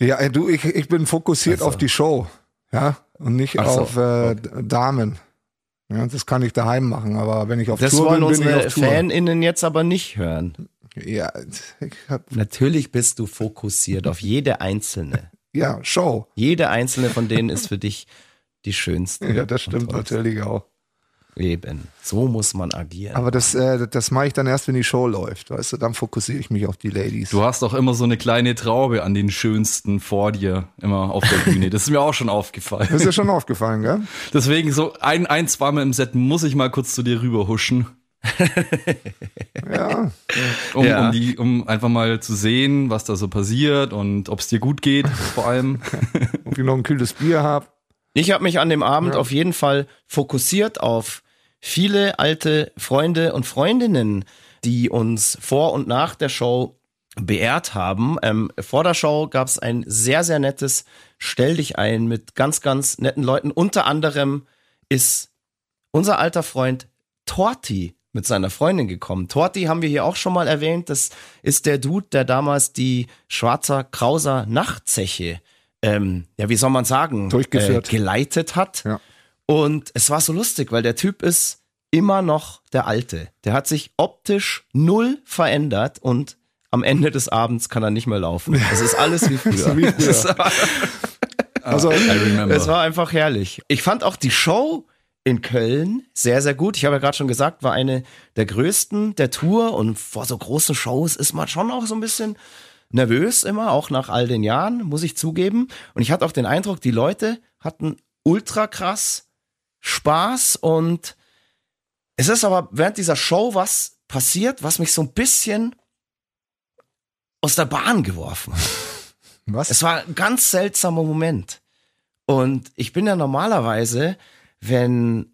Ja, ey, du, ich, ich bin fokussiert Ach so. auf die Show, ja, und nicht Ach so, auf äh, Damen. Ja, das kann ich daheim machen, aber wenn ich auf Das Tour wollen bin, bin ich unsere auf Tour. FanInnen jetzt aber nicht hören. Ja, ich hab, Natürlich bist du fokussiert auf jede einzelne. ja, Show. Jede einzelne von denen ist für dich die schönste. Ja, das stimmt natürlich auch. Eben. So muss man agieren. Aber das, äh, das mache ich dann erst, wenn die Show läuft, weißt du, dann fokussiere ich mich auf die Ladies. Du hast auch immer so eine kleine Traube an den schönsten vor dir, immer auf der Bühne. Das ist mir auch schon aufgefallen. Das ist dir schon aufgefallen, gell? Deswegen so ein, ein, zweimal im Set muss ich mal kurz zu dir rüber huschen, Ja. um, Ja. um, die, um einfach mal zu sehen, was da so passiert und ob es dir gut geht, vor allem. Ob ich noch ein kühles Bier habe. Ich habe mich an dem Abend Ja. auf jeden Fall fokussiert auf viele alte Freunde und Freundinnen, die uns vor und nach der Show beehrt haben. Ähm, vor der Show gab es ein sehr, sehr nettes Stell dich ein mit ganz, ganz netten Leuten. Unter anderem ist unser alter Freund Torti mit seiner Freundin gekommen. Torti haben wir hier auch schon mal erwähnt. Das ist der Dude, der damals die Schwarzer Krauser Nachtzeche, ähm, ja, wie soll man sagen, Durchgeführt. Äh, geleitet hat. Ja. Und es war so lustig, weil der Typ ist immer noch der Alte. Der hat sich optisch null verändert und am Ende des Abends kann er nicht mehr laufen. Es ist alles wie früher. wie früher. War, Also, es war einfach herrlich. Ich fand auch die Show in Köln sehr, sehr gut. Ich habe ja gerade schon gesagt, war eine der größten der Tour und vor so großen Shows ist man schon auch so ein bisschen nervös immer, auch nach all den Jahren, muss ich zugeben. Und ich hatte auch den Eindruck, die Leute hatten ultra krass Spaß und es ist aber während dieser Show was passiert, was mich so ein bisschen aus der Bahn geworfen hat. was? Es war ein ganz seltsamer Moment. Und ich bin ja normalerweise, wenn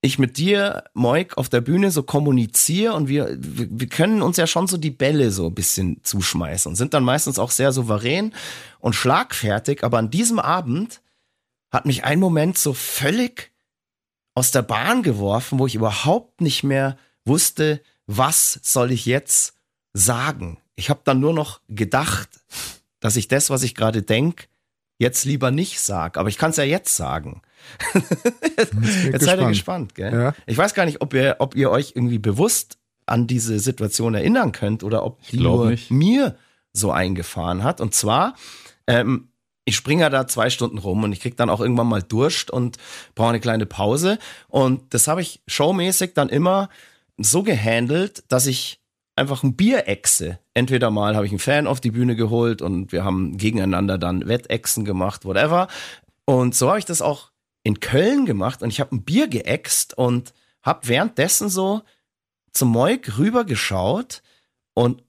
ich mit dir, Moik, auf der Bühne so kommuniziere und wir, wir, wir können uns ja schon so die Bälle so ein bisschen zuschmeißen und sind dann meistens auch sehr souverän und schlagfertig. Aber an diesem Abend hat mich ein Moment so völlig aus der Bahn geworfen, wo ich überhaupt nicht mehr wusste, was soll ich jetzt sagen. Ich habe dann nur noch gedacht, dass ich das, was ich gerade denk, jetzt lieber nicht sag. Aber ich kann es ja jetzt sagen. Jetzt seid ihr gespannt, gell? Ja. Ich weiß gar nicht, ob ihr, ob ihr euch irgendwie bewusst an diese Situation erinnern könnt oder ob die nur nicht. mir so eingefahren hat. Und zwar, ähm, ich springe ja da zwei Stunden rum und ich krieg dann auch irgendwann mal Durst und brauche eine kleine Pause. Und das habe ich showmäßig dann immer so gehandelt, dass ich einfach ein Bier exe. Entweder mal habe ich einen Fan auf die Bühne geholt und wir haben gegeneinander dann Wettexen gemacht, whatever. Und so habe ich das auch in Köln gemacht und ich habe ein Bier geäxt und habe währenddessen so zum Moik rübergeschaut und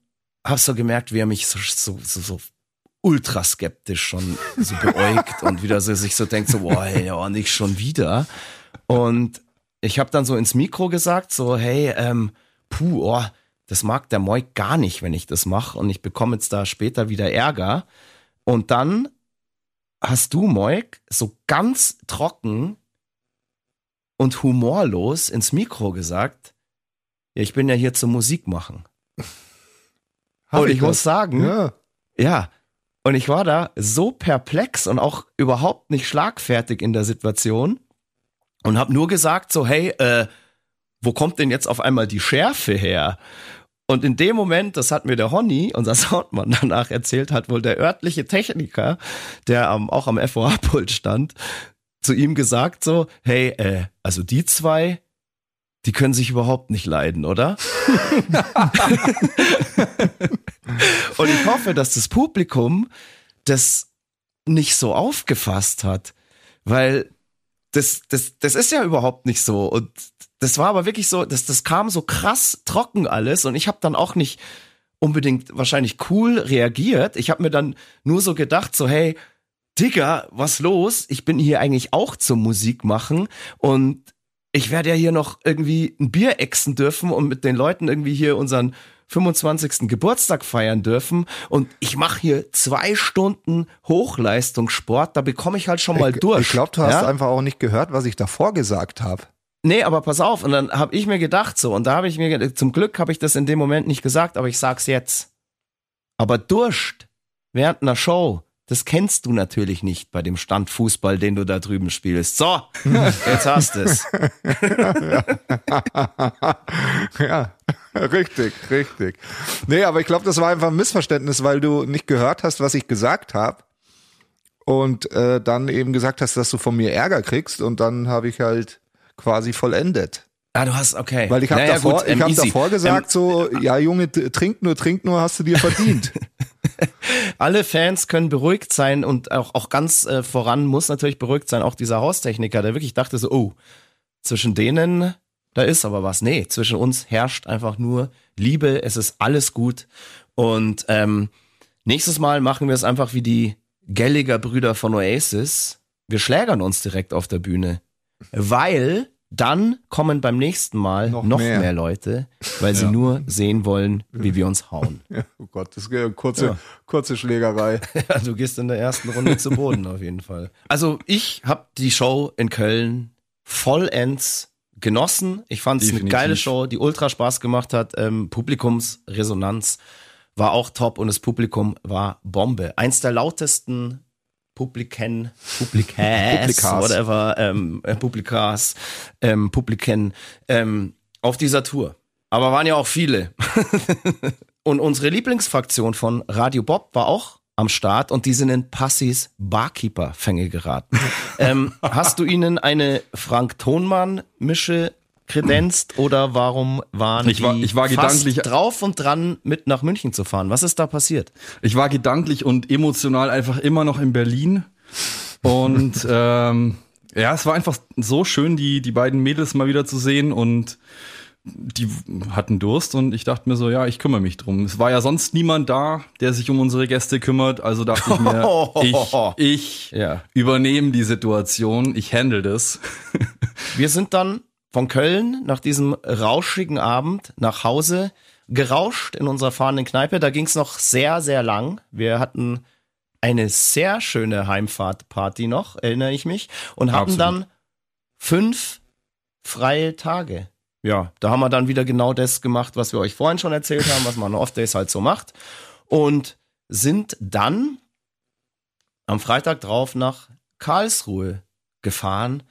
habe so gemerkt, wie er mich so, so, so, so ultra skeptisch schon so beäugt und wieder so sich so denkt, so, boah, hey, ja, nicht schon wieder. Und ich habe dann so ins Mikro gesagt, so, hey, ähm, puh, oh, das mag der Moik gar nicht, wenn ich das mache und ich bekomme jetzt da später wieder Ärger. Und dann hast du, Moik, so ganz trocken und humorlos ins Mikro gesagt, ja, ich bin ja hier zum Musik machen. Und ich, das? muss sagen, Ja. ja. Und ich war da so perplex und auch überhaupt nicht schlagfertig in der Situation und habe nur gesagt so, hey, äh, wo kommt denn jetzt auf einmal die Schärfe her? Und in dem Moment, das hat mir der Honny, unser Soundmann, danach erzählt, hat wohl der örtliche Techniker, der am, auch am FOH-Pult stand, zu ihm gesagt so, hey, äh, also die zwei, die können sich überhaupt nicht leiden, oder? Und ich hoffe, dass das Publikum das nicht so aufgefasst hat, weil das, das, das ist ja überhaupt nicht so. Und das war aber wirklich so, das, das kam so krass trocken alles und ich habe dann auch nicht unbedingt wahrscheinlich cool reagiert. Ich habe mir dann nur so gedacht, so hey, Digga, was los? Ich bin hier eigentlich auch zum Musik machen und ich werde ja hier noch irgendwie ein Bier exen dürfen und mit den Leuten irgendwie hier unseren 25. Geburtstag feiern dürfen und ich mache hier zwei Stunden Hochleistungssport, da bekomme ich halt schon mal ich, durch. Ich glaube, du hast ja? einfach auch nicht gehört, was ich davor gesagt habe. Nee, aber pass auf, und dann habe ich mir gedacht so, und da habe ich mir, gedacht, zum Glück habe ich das in dem Moment nicht gesagt, aber ich sag's jetzt. Aber Durst während einer Show, das kennst du natürlich nicht bei dem Standfußball, den du da drüben spielst. So, jetzt hast es. ja, richtig, richtig. Nee, aber ich glaube, das war einfach ein Missverständnis, weil du nicht gehört hast, was ich gesagt habe. Und äh, dann eben gesagt hast, dass du von mir Ärger kriegst. Und dann habe ich halt quasi vollendet. Ah, du hast, okay. Weil ich habe Naja, davor, gut, ähm, ich hab easy. davor gesagt, Ähm, so, ja Junge, trink nur, trink nur, hast du dir verdient. alle Fans können beruhigt sein und auch, auch ganz äh, voran muss natürlich beruhigt sein, auch dieser Haustechniker, der wirklich dachte so, oh, zwischen denen, da ist aber was. Nee, zwischen uns herrscht einfach nur Liebe, es ist alles gut. Und ähm, nächstes Mal machen wir es einfach wie die Gallagher Brüder von Oasis. Wir schlägern uns direkt auf der Bühne. Weil dann kommen beim nächsten Mal noch, Noch mehr. mehr. Leute, weil sie nur sehen wollen, wie wir uns hauen. oh Gott, das ist eine kurze, Ja. kurze Schlägerei. Ja, du gehst in der ersten Runde zu Boden auf jeden Fall. Also ich habe die Show in Köln vollends genossen. Ich fand es eine geile Show, die ultra Spaß gemacht hat. Ähm, Publikumsresonanz war auch top und das Publikum war Bombe. Eins der lautesten Publiken, Publikas, Publikas. whatever, ähm, äh, Publikas, ähm, Publiken ähm, auf dieser Tour. Aber waren ja auch viele. und unsere Lieblingsfraktion von Radio Bob war auch am Start und die sind in Passis Barkeeper-Fänge geraten. ähm, hast du ihnen eine Frank Tonmann-Mische kredenzt oder warum waren Ich war- die ich war gedanklich- drauf und dran, mit nach München zu fahren? Was ist da passiert? Ich war gedanklich und emotional einfach immer noch in Berlin. Und ähm, ja, es war einfach so schön, die, die beiden Mädels mal wieder zu sehen und die hatten Durst und ich dachte mir so, ja, ich kümmere mich drum. Es war ja sonst niemand da, der sich um unsere Gäste kümmert, also dachte ich mir, ich, ich Ja. übernehme die Situation, ich handle das. Wir sind dann von Köln nach diesem rauschigen Abend nach Hause gerauscht in unserer fahrenden Kneipe. Da ging es noch sehr, sehr lang. Wir hatten eine sehr schöne Heimfahrtparty noch, erinnere ich mich, und hatten Absolut. dann fünf freie Tage. Ja, da haben wir dann wieder genau das gemacht, was wir euch vorhin schon erzählt haben, was man an Off-Days halt so macht. Und sind dann am Freitag drauf nach Karlsruhe gefahren,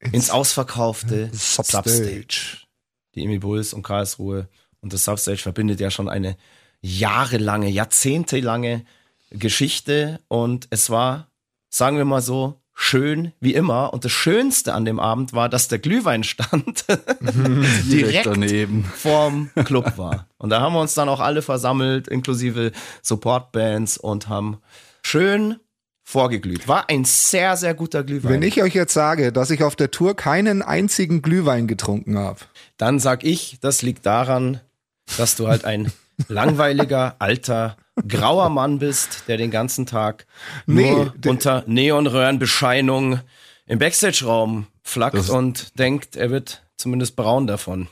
ins ausverkaufte Substage. Substage. Die Emil Bulls und Karlsruhe und das Substage verbindet ja schon eine jahrelange, jahrzehntelange Geschichte und es war, sagen wir mal so, schön wie immer. Und das Schönste an dem Abend war, dass der Glühweinstand direkt daneben. vorm Club war. Und da haben wir uns dann auch alle versammelt, inklusive Supportbands und haben schön vorgeglüht. War ein sehr, sehr guter Glühwein. Wenn ich euch jetzt sage, dass ich auf der Tour keinen einzigen Glühwein getrunken habe, dann sag ich, das liegt daran, dass du halt ein langweiliger, alter, grauer Mann bist, der den ganzen Tag Nee, nur unter Neonröhrenbescheinung im Backstage-Raum flackt und denkt, er wird zumindest braun davon.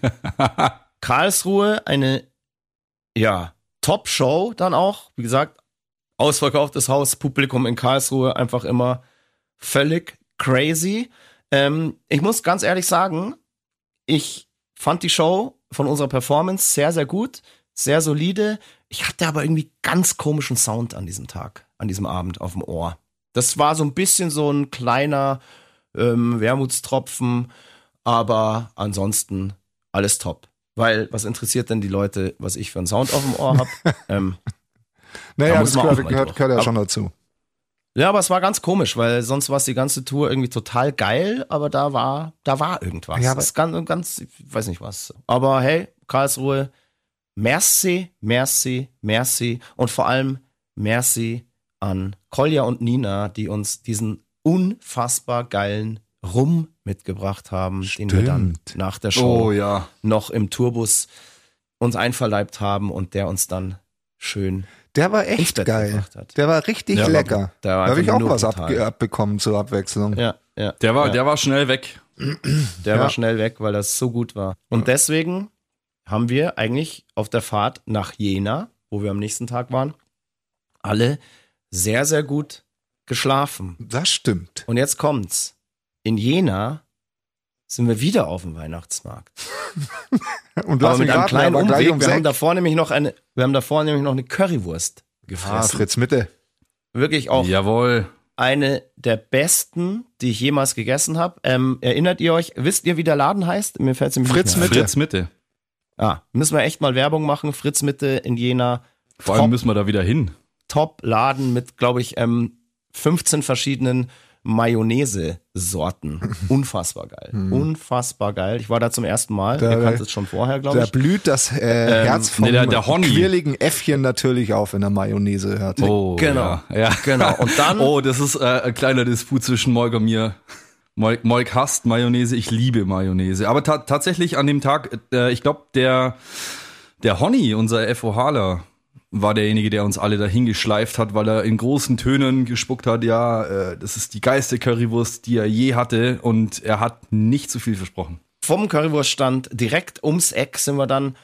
Karlsruhe, eine, ja, Top-Show dann auch. Wie gesagt, ausverkauftes Haus, Publikum in Karlsruhe, einfach immer völlig crazy. Ähm, ich muss ganz ehrlich sagen, ich fand die Show von unserer Performance sehr, sehr gut, sehr solide. Ich hatte aber irgendwie ganz komischen Sound an diesem Tag, an diesem Abend auf dem Ohr. Das war so ein bisschen so ein kleiner ähm, Wermutstropfen, aber ansonsten alles top. Weil, was interessiert denn die Leute, was ich für einen Sound auf dem Ohr habe? ähm, naja, das gehört, gehört, gehört ja Aber- schon dazu. ja, aber es war ganz komisch, weil sonst war es die ganze Tour irgendwie total geil, aber da war, da war irgendwas. Ja, aber- das ist ganz, ganz, ich weiß nicht was. Aber hey, Karlsruhe, merci, merci, merci und vor allem merci an Kolja und Nina, die uns diesen unfassbar geilen Rum mitgebracht haben, den wir dann Stimmt. nach der Show Oh ja. noch im Tourbus uns einverleibt haben und der uns dann schön Der war echt geil. Der war richtig lecker. Der war Da habe ich auch was abge abbekommen zur Abwechslung. Ja, ja. Der war, ja. der war schnell weg. Der Ja. war schnell weg, weil das so gut war. Und deswegen haben wir eigentlich auf der Fahrt nach Jena, wo wir am nächsten Tag waren, alle sehr, sehr gut geschlafen. Das stimmt. Und jetzt kommt's. In Jena sind wir wieder auf dem Weihnachtsmarkt. Und Aber lass mit mich einem raten, kleinen Umweg. um Wir haben davor nämlich noch eine, wir haben davor nämlich noch eine Currywurst Ah, gefressen. Fritz Mitte. Wirklich auch Jawohl. eine der besten, die ich jemals gegessen habe. Ähm, erinnert ihr euch, wisst ihr, wie der Laden heißt? Mir fällt's nämlich Fritz nicht mehr ein. Mitte. Fritz Mitte. Ah, müssen wir echt mal Werbung machen. Fritz Mitte in Jena. Vor allem Top. müssen wir da wieder hin. Top-Laden mit, glaube ich, ähm, 15 verschiedenen Mayonnaise-Sorten. Unfassbar geil. Unfassbar geil. Ich war da zum ersten Mal. Da- Ihr kanntet es schon vorher, glaube Da ich. blüht das äh, Herz vom nee, der- der quirligen Äffchen natürlich auf, wenn er Mayonnaise hört. Oh, Genau. Ja. ja. Genau. Und dann, Oh, das ist äh, ein kleiner Disput zwischen Moik und mir. Moik, Moik hasst Mayonnaise, ich liebe Mayonnaise. Aber ta tatsächlich an dem Tag, äh, ich glaube, der, der Honey, unser FOHler, war derjenige, der uns alle dahin geschleift hat, weil er in großen Tönen gespuckt hat, ja, äh, das ist die geilste Currywurst, die er je hatte und er hat nicht zu viel versprochen. vom Currywurststand direkt ums Eck sind wir dann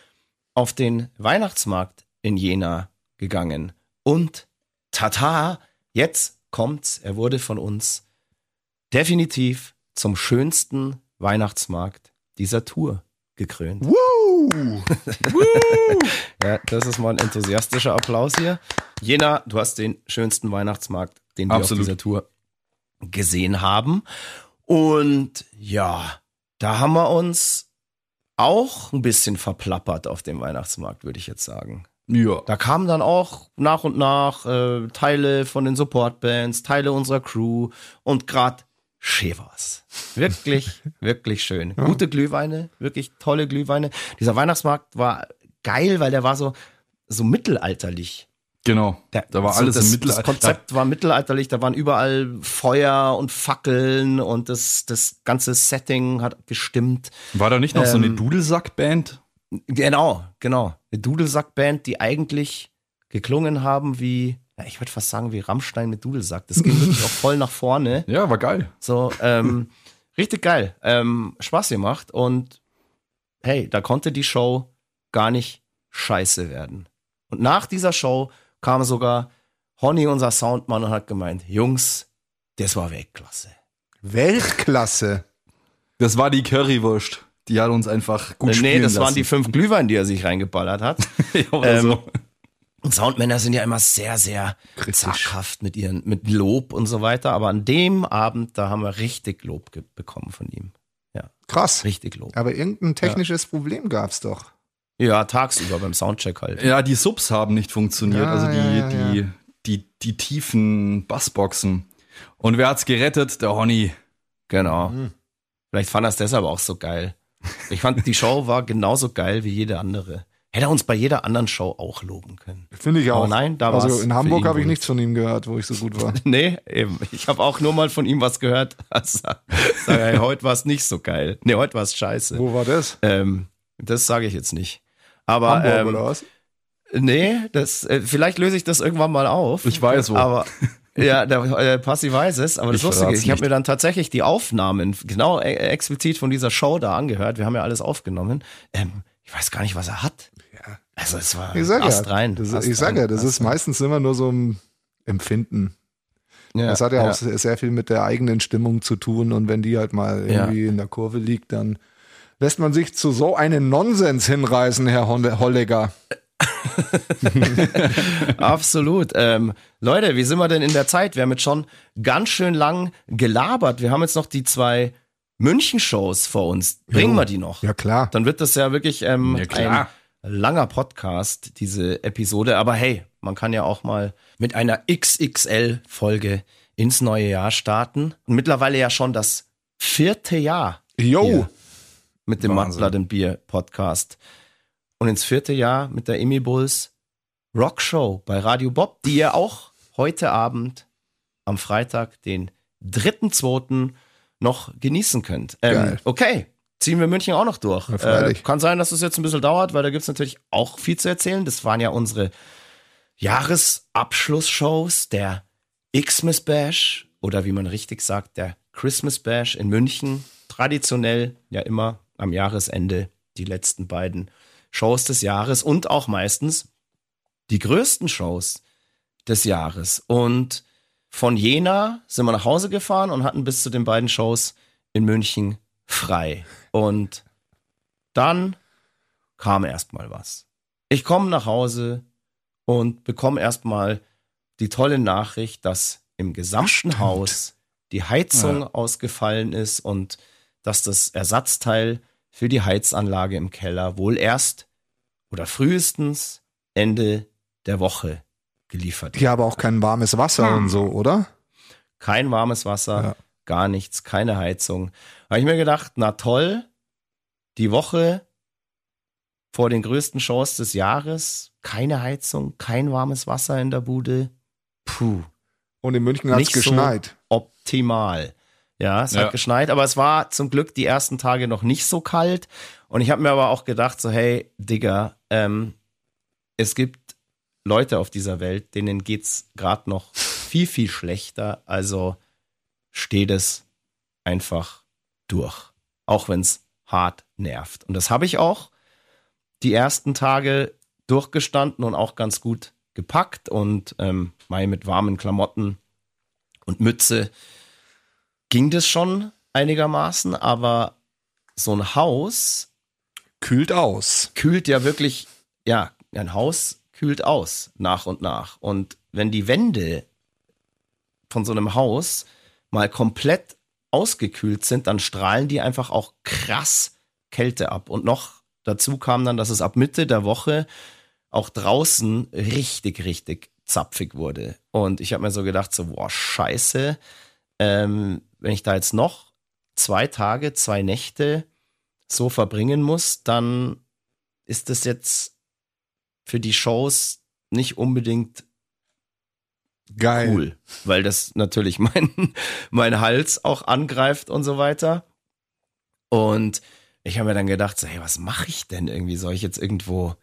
auf den Weihnachtsmarkt in Jena gegangen. Und tata, jetzt kommt's. Er wurde von uns definitiv zum schönsten Weihnachtsmarkt dieser Tour gekrönt. Woo! Ja, das ist mal ein enthusiastischer Applaus hier. Jena, du hast den schönsten Weihnachtsmarkt, den wir Absolut. auf dieser Tour gesehen haben. Und ja, da haben wir uns auch ein bisschen verplappert auf dem Weihnachtsmarkt, würde ich jetzt sagen. Ja. Da kamen dann auch nach und nach äh, Teile von den Supportbands, Teile unserer Crew und gerade Chevas. Wirklich, wirklich schön. Gute Glühweine, wirklich tolle Glühweine. Dieser Weihnachtsmarkt war geil, weil der war so, so mittelalterlich. Genau. Der, da war so alles das, im Mittelalter. Das Konzept war mittelalterlich, da waren überall Feuer und Fackeln und das, das ganze Setting hat gestimmt. War da nicht noch so eine Ähm, Dudelsack-Band? Genau, genau. Eine Dudelsack-Band, die eigentlich geklungen haben wie, ja, ich würde fast sagen, wie Rammstein mit Dudelsack. Das ging wirklich auch voll nach vorne. Ja, war geil. So, ähm, richtig geil. Ähm, Spaß gemacht und hey, da konnte die Show gar nicht scheiße werden. Und nach dieser Show kam sogar Honey, unser Soundmann, und hat gemeint, Jungs, das war Weltklasse. Weltklasse. Das war die Currywurst. Die hat uns einfach gut Äh, nee, spielen das waren lassen. die fünf Glühwein, die er sich reingeballert hat. ja, oder ähm, so. Und Soundmänner sind ja immer sehr, sehr Kritisch. zaghaft mit ihren, mit Lob und so weiter. Aber an dem Abend, da haben wir richtig Lob bekommen von ihm. Krass. Richtig Lob. Aber irgendein technisches Problem gab's doch. Ja, tagsüber beim Soundcheck halt. Ja, die Subs haben nicht funktioniert, Ja, also die, ja, ja, die, ja. die, die tiefen Bassboxen. Und wer hat's gerettet? Der Honey. Genau. Hm. Vielleicht fand er es deshalb auch so geil. Ich fand, die Show war genauso geil wie jede andere. Hätte er uns bei jeder anderen Show auch loben können. Finde ich auch. Aber nein, da war's Also in Hamburg habe ich nichts von ihm gehört, wo ich so gut war. Nee, eben. Ich habe auch nur mal von ihm was gehört. Also, sag, hey, heute war es nicht so geil. Nee, heute war es scheiße. Wo war das? Ähm, das sage ich jetzt nicht. Aber Hamburg ähm, oder was? nee, das, äh, vielleicht löse ich das irgendwann mal auf. Ich weiß wo. Aber ja, der äh, Passi weiß es. Aber das Ich Lustige ist, ich habe mir dann tatsächlich die Aufnahmen genau äh, explizit von dieser Show da angehört. Wir haben ja alles aufgenommen. Ähm, ich weiß gar nicht, was er hat. Ja. Also es war Ich sage Ast ja, rein. das, Ast ich sage ja, das Ast ist meistens immer nur so ein Empfinden. rein. Das hat ja, auch sehr viel mit der eigenen Stimmung zu tun und wenn die halt mal Ja. irgendwie in der Kurve liegt, dann lässt man sich zu so einem Nonsens hinreißen, Herr Holleger. Absolut. Ähm, Leute, wie sind wir denn in der Zeit? Wir haben jetzt schon ganz schön lang gelabert. Wir haben jetzt noch die zwei München-Shows vor uns. Bringen Jo. wir die noch? Ja klar. Dann wird das ja wirklich ähm, Ja, klar. ein langer Podcast, diese Episode. Aber hey, man kann ja auch mal mit einer XXL-Folge ins neue Jahr starten. Und mittlerweile ja schon das vierte Jahr Jo, Hier. mit dem. Mudblood and Beer Podcast. Und ins vierte Jahr mit der Emi Bulls Rockshow bei Radio Bob, die ihr auch heute Abend am Freitag, den 3.2. noch genießen könnt. Ähm, okay, ziehen wir München auch noch durch. Ja. Äh, kann sein, dass es jetzt ein bisschen dauert, weil da gibt's natürlich auch viel zu erzählen. Das waren ja unsere Jahresabschlussshows, der Xmas Bash oder wie man richtig sagt, der Christmas Bash in München. Traditionell ja immer am Jahresende die letzten beiden Shows des Jahres und auch meistens die größten Shows des Jahres. Und von Jena sind wir nach Hause gefahren und hatten bis zu den beiden Shows in München frei. Und dann kam erstmal was. Ich komme nach Hause und bekomme erstmal die tolle Nachricht, dass im gesamten Stimmt. Haus die Heizung ausgefallen ist und dass das Ersatzteil für die Heizanlage im Keller wohl erst oder frühestens Ende der Woche geliefert wird. hier aber auch kein warmes Wasser Hm. und so, oder? Kein warmes Wasser, Ja. Gar nichts, keine Heizung. Habe ich mir gedacht, na toll, die Woche vor den größten Shows des Jahres, keine Heizung, kein warmes Wasser in der Bude. Puh, Und in München hat's Nicht so- geschneit. optimal. Ja, es Ja. hat geschneit, aber es war zum Glück die ersten Tage noch nicht so kalt. Und ich habe mir aber auch gedacht, so, hey, Digga, ähm, es gibt Leute auf dieser Welt, denen geht's gerade noch viel, viel schlechter. Also steht es einfach durch. Auch wenn's hart nervt. Und das habe ich auch die ersten Tage durchgestanden und auch ganz gut gepackt und ähm, mal mit warmen Klamotten und Mütze ging das schon einigermaßen, aber so ein Haus Kühlt aus. kühlt ja wirklich, ja, ein Haus kühlt aus nach und nach. Und wenn die Wände von so einem Haus mal komplett ausgekühlt sind, dann strahlen die einfach auch krass Kälte ab. Und noch dazu kam dann, dass es ab Mitte der Woche auch draußen richtig, richtig zapfig wurde. Und ich habe mir so gedacht, so, boah, scheiße, ähm, wenn ich da jetzt noch zwei Tage, zwei Nächte so verbringen muss, dann ist das jetzt für die Shows nicht unbedingt Geil. cool, weil das natürlich mein, mein Hals auch angreift und so weiter. Und ich habe mir dann gedacht, so, hey, was mache ich denn irgendwie? Soll ich jetzt irgendwo,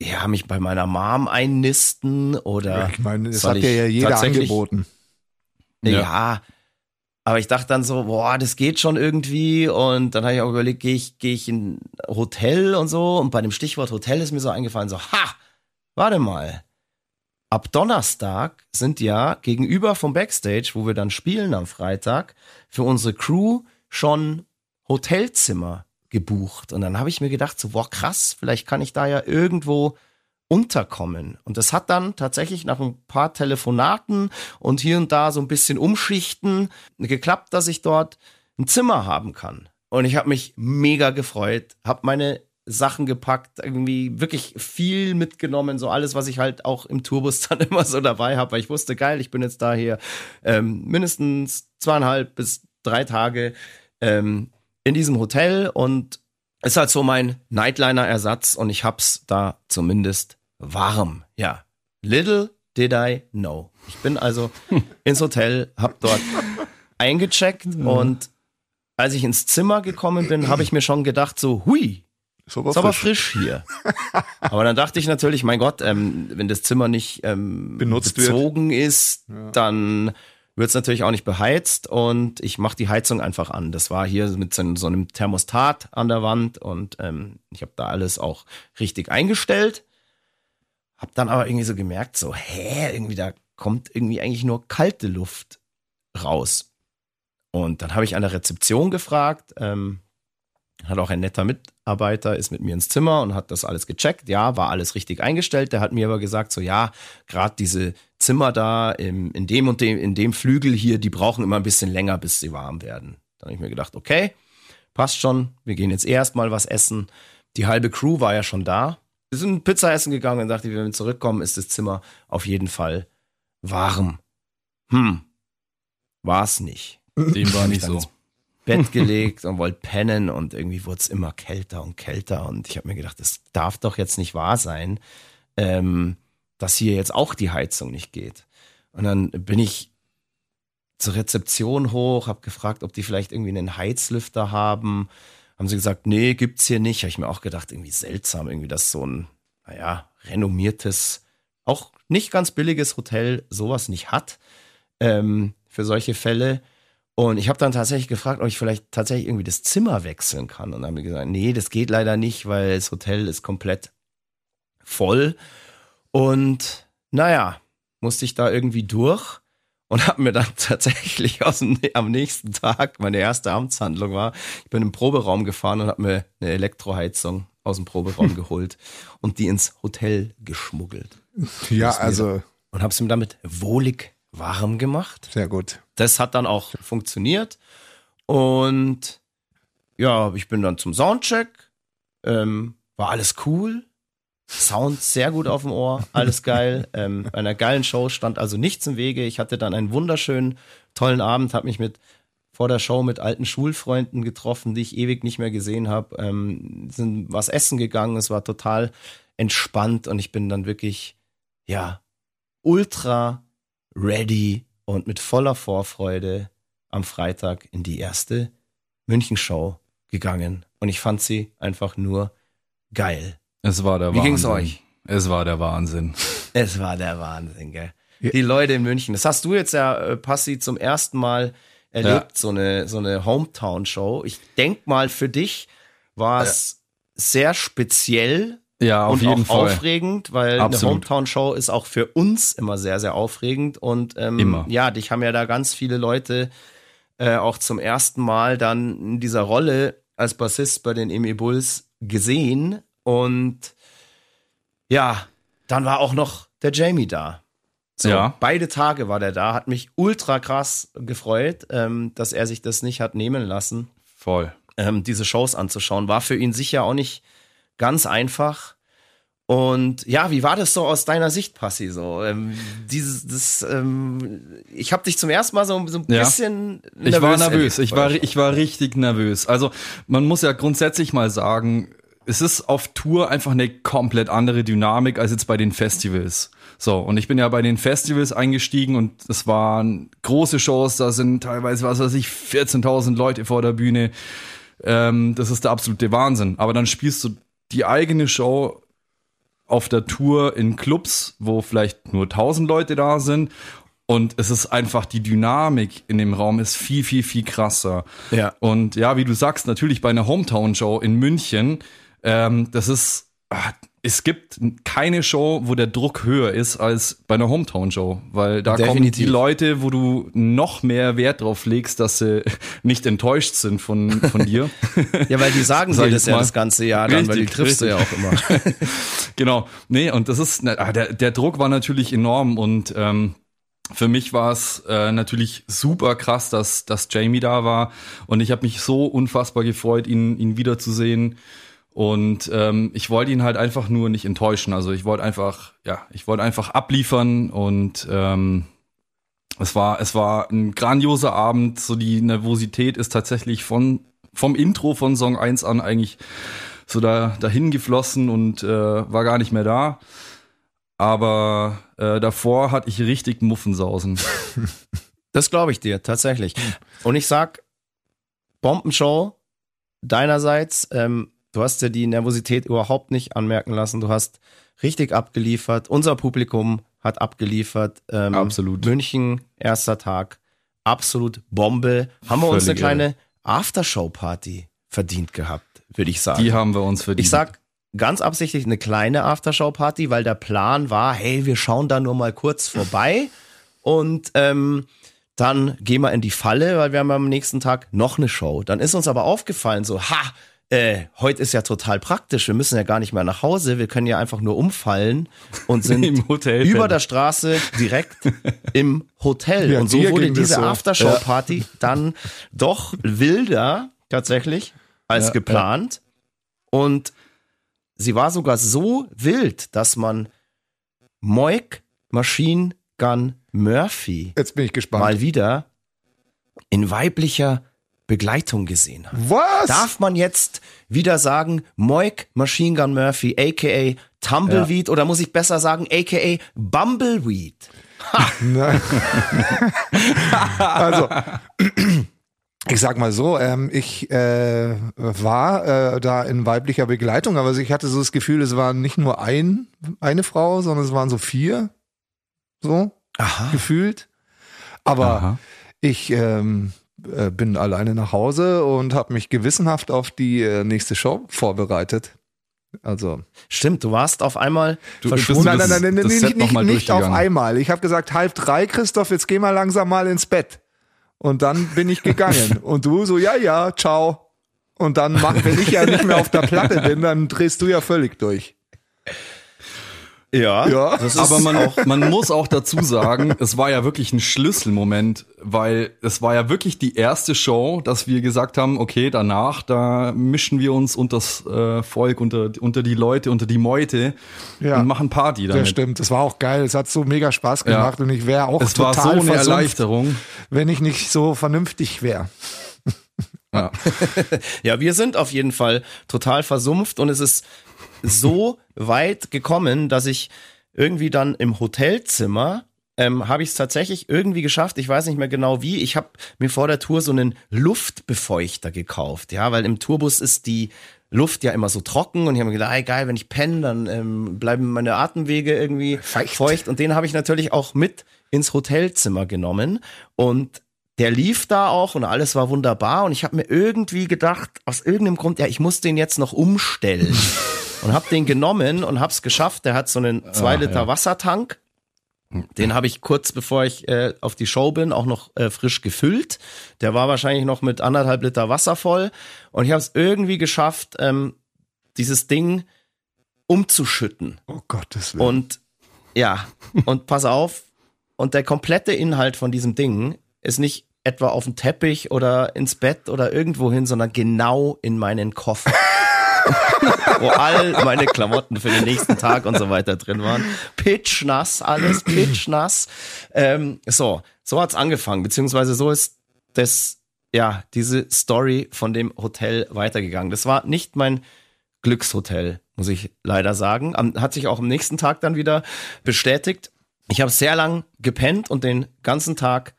ja, mich bei meiner Mom einnisten oder Ich meine, das hat dir ja jeder angeboten. ja. Ja. Aber ich dachte dann so, boah, das geht schon irgendwie. Und dann habe ich auch überlegt, gehe ich, gehe ich in ein Hotel und so. Und bei dem Stichwort Hotel ist mir so eingefallen, so, ha, warte mal. Ab Donnerstag sind ja gegenüber vom Backstage, wo wir dann spielen am Freitag, für unsere Crew schon Hotelzimmer gebucht. Und dann habe ich mir gedacht, so, boah, krass, vielleicht kann ich da ja irgendwo unterkommen. Und das hat dann tatsächlich nach ein paar Telefonaten und hier und da so ein bisschen umschichten geklappt, dass ich dort ein Zimmer haben kann. Und ich habe mich mega gefreut, habe meine Sachen gepackt, irgendwie wirklich viel mitgenommen, so alles, was ich halt auch im Tourbus dann immer so dabei habe, weil ich wusste, geil, ich bin jetzt da hier ähm, mindestens zweieinhalb bis drei Tage ähm, in diesem Hotel und ist halt so mein Nightliner-Ersatz und ich hab's da zumindest warm. Ja, little did I know. Ich bin also ins Hotel, hab dort eingecheckt und als ich ins Zimmer gekommen bin, habe ich mir schon gedacht, so, hui, Ist aber ist aber frisch. frisch hier. aber dann dachte ich natürlich, mein Gott, ähm, wenn das Zimmer nicht ähm, Benutzt wird. bezogen ist, dann wird es natürlich auch nicht beheizt und ich mache die Heizung einfach an. Das war hier mit so, so einem Thermostat an der Wand und ähm, ich habe da alles auch richtig eingestellt. Hab dann aber irgendwie so gemerkt, so, hä, irgendwie da kommt irgendwie eigentlich nur kalte Luft raus. Und dann habe ich an der Rezeption gefragt, ähm, hat auch ein netter Mitarbeiter, ist mit mir ins Zimmer und hat das alles gecheckt. Ja, war alles richtig eingestellt. Der hat mir aber gesagt, so ja, gerade diese Zimmer da im, in dem und dem, in dem Flügel hier, die brauchen immer ein bisschen länger, bis sie warm werden. Dann habe ich mir gedacht, okay, passt schon. Wir gehen jetzt erst mal was essen. Die halbe Crew war ja schon da. Wir sind Pizza essen gegangen und dachte, wenn wir zurückkommen, ist das Zimmer auf jeden Fall warm. Hm, war's nicht. Dem war nicht so. Bett gelegt und wollte pennen und irgendwie wurde es immer kälter und kälter und ich habe mir gedacht, das darf doch jetzt nicht wahr sein, ähm, dass hier jetzt auch die Heizung nicht geht. Und dann bin ich zur Rezeption hoch, habe gefragt, ob die vielleicht irgendwie einen Heizlüfter haben. Haben sie gesagt, nee, gibt's hier nicht. Habe ich mir auch gedacht, irgendwie seltsam, irgendwie, dass so ein, naja, renommiertes, auch nicht ganz billiges Hotel sowas nicht hat ähm, für solche Fälle. Und ich habe dann tatsächlich gefragt, ob ich vielleicht tatsächlich irgendwie das Zimmer wechseln kann. Und dann haben die gesagt, nee, das geht leider nicht, weil das Hotel ist komplett voll. Und naja, musste ich da irgendwie durch und habe mir dann tatsächlich aus dem, am nächsten Tag, meine erste Amtshandlung war, ich bin im Proberaum gefahren und habe mir eine Elektroheizung aus dem Proberaum geholt und die ins Hotel geschmuggelt. Ja, also Und habe es mir damit wohlig warm gemacht. sehr gut. Das hat dann auch funktioniert. Und ja, ich bin dann zum Soundcheck. Ähm, war alles cool. Sound sehr gut auf dem Ohr, alles geil. Ähm, bei einer geilen Show stand also nichts im Wege. Ich hatte dann einen wunderschönen, tollen Abend, habe mich mit vor der Show mit alten Schulfreunden getroffen, die ich ewig nicht mehr gesehen habe. Ähm, sind was essen gegangen. Es war total entspannt und ich bin dann wirklich, ja, ultra ready und mit voller Vorfreude am Freitag in die erste München-Show gegangen. Und ich fand sie einfach nur geil. Es war der Wie Wahnsinn. ging's euch? Es war der Wahnsinn. Es war der Wahnsinn, gell? Ja. Die Leute in München. Das hast du jetzt ja, äh, Passi, zum ersten Mal erlebt, so eine, so eine Hometown-Show. Ich denk mal, für dich war es sehr speziell Ja, auf und jeden auch Fall. aufregend, weil eine Absolut. Hometown-Show ist auch für uns immer sehr, sehr aufregend. Und ähm, Immer. ja, dich haben ja da ganz viele Leute äh, auch zum ersten Mal dann in dieser Rolle als Bassist bei den Emil Bulls gesehen und ja, dann war auch noch der Jamie da. So, Ja. Beide Tage war der da, hat mich ultra krass gefreut, ähm, dass er sich das nicht hat nehmen lassen, Voll. ähm, diese Shows anzuschauen. War für ihn sicher auch nicht ganz einfach. Und ja, wie war das so aus deiner Sicht, Passi? So, ähm, dieses, das, ähm, ich habe dich zum ersten Mal so, so ein Ja. bisschen Ich war nervös. Ich war, ich war richtig nervös. Also man muss ja grundsätzlich mal sagen, es ist auf Tour einfach eine komplett andere Dynamik als jetzt bei den Festivals. So, und ich bin ja bei den Festivals eingestiegen und es waren große Shows, da sind teilweise, was weiß ich, 14.000 Leute vor der Bühne. Ähm, das ist der absolute Wahnsinn. Aber dann spielst du die eigene Show auf der Tour in Clubs, wo vielleicht nur 1000 Leute da sind. Und es ist einfach, die Dynamik in dem Raum ist viel, viel, viel krasser. Ja. Und ja, wie du sagst, natürlich bei einer Hometown-Show in München, ähm, das ist, ah, es gibt keine Show, wo der Druck höher ist als bei einer Hometown-Show, weil da kommen Definitiv. die Leute, wo du noch mehr Wert drauf legst, dass sie nicht enttäuscht sind von, von dir. Ja, weil die sagen dir ich das ja mal. das ganze Jahr dann, weil die Richtig, triffst du ja auch immer. Genau. Nee, und das ist, ah, der, der Druck war natürlich enorm und ähm, für mich war es äh, natürlich super krass, dass, dass Jamie da war und ich habe mich so unfassbar gefreut, ihn, ihn wiederzusehen. Und ähm, ich wollte ihn halt einfach nur nicht enttäuschen. Also ich wollte einfach, ja, ich wollte einfach abliefern und ähm, es war, es war ein grandioser Abend. So die Nervosität ist tatsächlich von vom Intro von Song 1 an eigentlich so da dahin geflossen und äh, war gar nicht mehr da. Aber äh, davor hatte ich richtig Muffensausen. Das glaube ich dir, tatsächlich. Und ich sag, Bombenshow deinerseits, ähm, du hast dir die Nervosität überhaupt nicht anmerken lassen. Du hast richtig abgeliefert. Unser Publikum hat abgeliefert. Ähm, Absolut. München, erster Tag. Absolut Bombe. Haben wir uns eine Völlig kleine Aftershow-Party verdient gehabt, würde ich sagen. Die haben wir uns verdient. Ich sag ganz absichtlich eine kleine Aftershow-Party, weil der Plan war, hey, wir schauen da nur mal kurz vorbei und ähm, dann gehen wir in die Falle, weil wir haben am nächsten Tag noch eine Show. Dann ist uns aber aufgefallen, so, ha, äh, heute ist ja total praktisch, wir müssen ja gar nicht mehr nach Hause, wir können ja einfach nur umfallen und sind Im Hotel über der Straße direkt im Hotel. Ja, und so wurde diese so. Aftershow-Party dann doch wilder tatsächlich als Ja, geplant. Und sie war sogar so wild, dass man Moik Machine Gun Murphy Jetzt bin ich gespannt. mal wieder in weiblicher Begleitung gesehen hat. Was? Darf man jetzt wieder sagen, Moik Machine Gun Murphy, aka Tumbleweed, oder muss ich besser sagen, aka Bumbleweed? Nein. also, ich sag mal so, ähm, ich äh, war äh, da in weiblicher Begleitung, aber ich hatte so das Gefühl, es waren nicht nur ein, eine Frau, sondern es waren so vier, so Aha. gefühlt. Aber Aha. ich ähm, äh, bin alleine nach Hause und habe mich gewissenhaft auf die äh, nächste Show vorbereitet. Also Stimmt, du warst auf einmal Du- verschwunden. du nein, nein, nein, nein, das nicht, nicht, nicht auf einmal. Ich habe gesagt, halb drei, Christoph, jetzt geh mal langsam mal ins Bett. Und dann bin ich gegangen. Und du so, ja, ja, ciao. Und dann, mach, wenn ich ja nicht mehr auf der Platte bin, dann drehst du ja völlig durch. Ja, Ja. das ist Aber man, auch man muss auch dazu sagen, es war ja wirklich ein Schlüsselmoment, weil es war ja wirklich die erste Show, dass wir gesagt haben, okay, danach, da mischen wir uns unter das äh, Volk, unter, unter die Leute, unter die Meute Ja. und machen Party damit. Das stimmt, das war auch geil. Es hat so mega Spaß Ja. gemacht und ich wäre auch Es war total so eine versumpft, Erleichterung. wenn ich nicht so vernünftig wäre. Ja. Ja, wir sind auf jeden Fall total versumpft und es ist so weit gekommen, dass ich irgendwie dann im Hotelzimmer ähm, habe ich es tatsächlich irgendwie geschafft. Ich weiß nicht mehr genau wie. Ich habe mir vor der Tour so einen Luftbefeuchter gekauft, ja, weil im Tourbus ist die Luft ja immer so trocken und ich habe mir gedacht, ey, geil, wenn ich penne, dann ähm, bleiben meine Atemwege irgendwie Feucht. feucht. Und den habe ich natürlich auch mit ins Hotelzimmer genommen und der lief da auch und alles war wunderbar und ich habe mir irgendwie gedacht, aus irgendeinem Grund, ja, ich muss den jetzt noch umstellen und habe den genommen und habe es geschafft. Der hat so einen 2 Ah, Liter ja. Wassertank Den habe ich kurz bevor ich äh, auf die Show bin auch noch äh, frisch gefüllt. Der war wahrscheinlich noch mit anderthalb Liter Wasser voll. Und ich habe es irgendwie geschafft, ähm, dieses Ding umzuschütten. Oh Gottes Willen. Und ja, und pass auf, und der komplette Inhalt von diesem Ding ist nicht etwa auf dem Teppich oder ins Bett oder irgendwo hin, sondern genau in meinen Koffer. wo all meine Klamotten für den nächsten Tag und so weiter drin waren. Pitchnass, alles pitchnass. Ähm, so, so hat's angefangen, beziehungsweise so ist das, ja, diese Story von dem Hotel weitergegangen. Das war nicht mein Glückshotel, muss ich leider sagen. Hat sich auch am nächsten Tag dann wieder bestätigt. Ich habe sehr lang gepennt und den ganzen Tag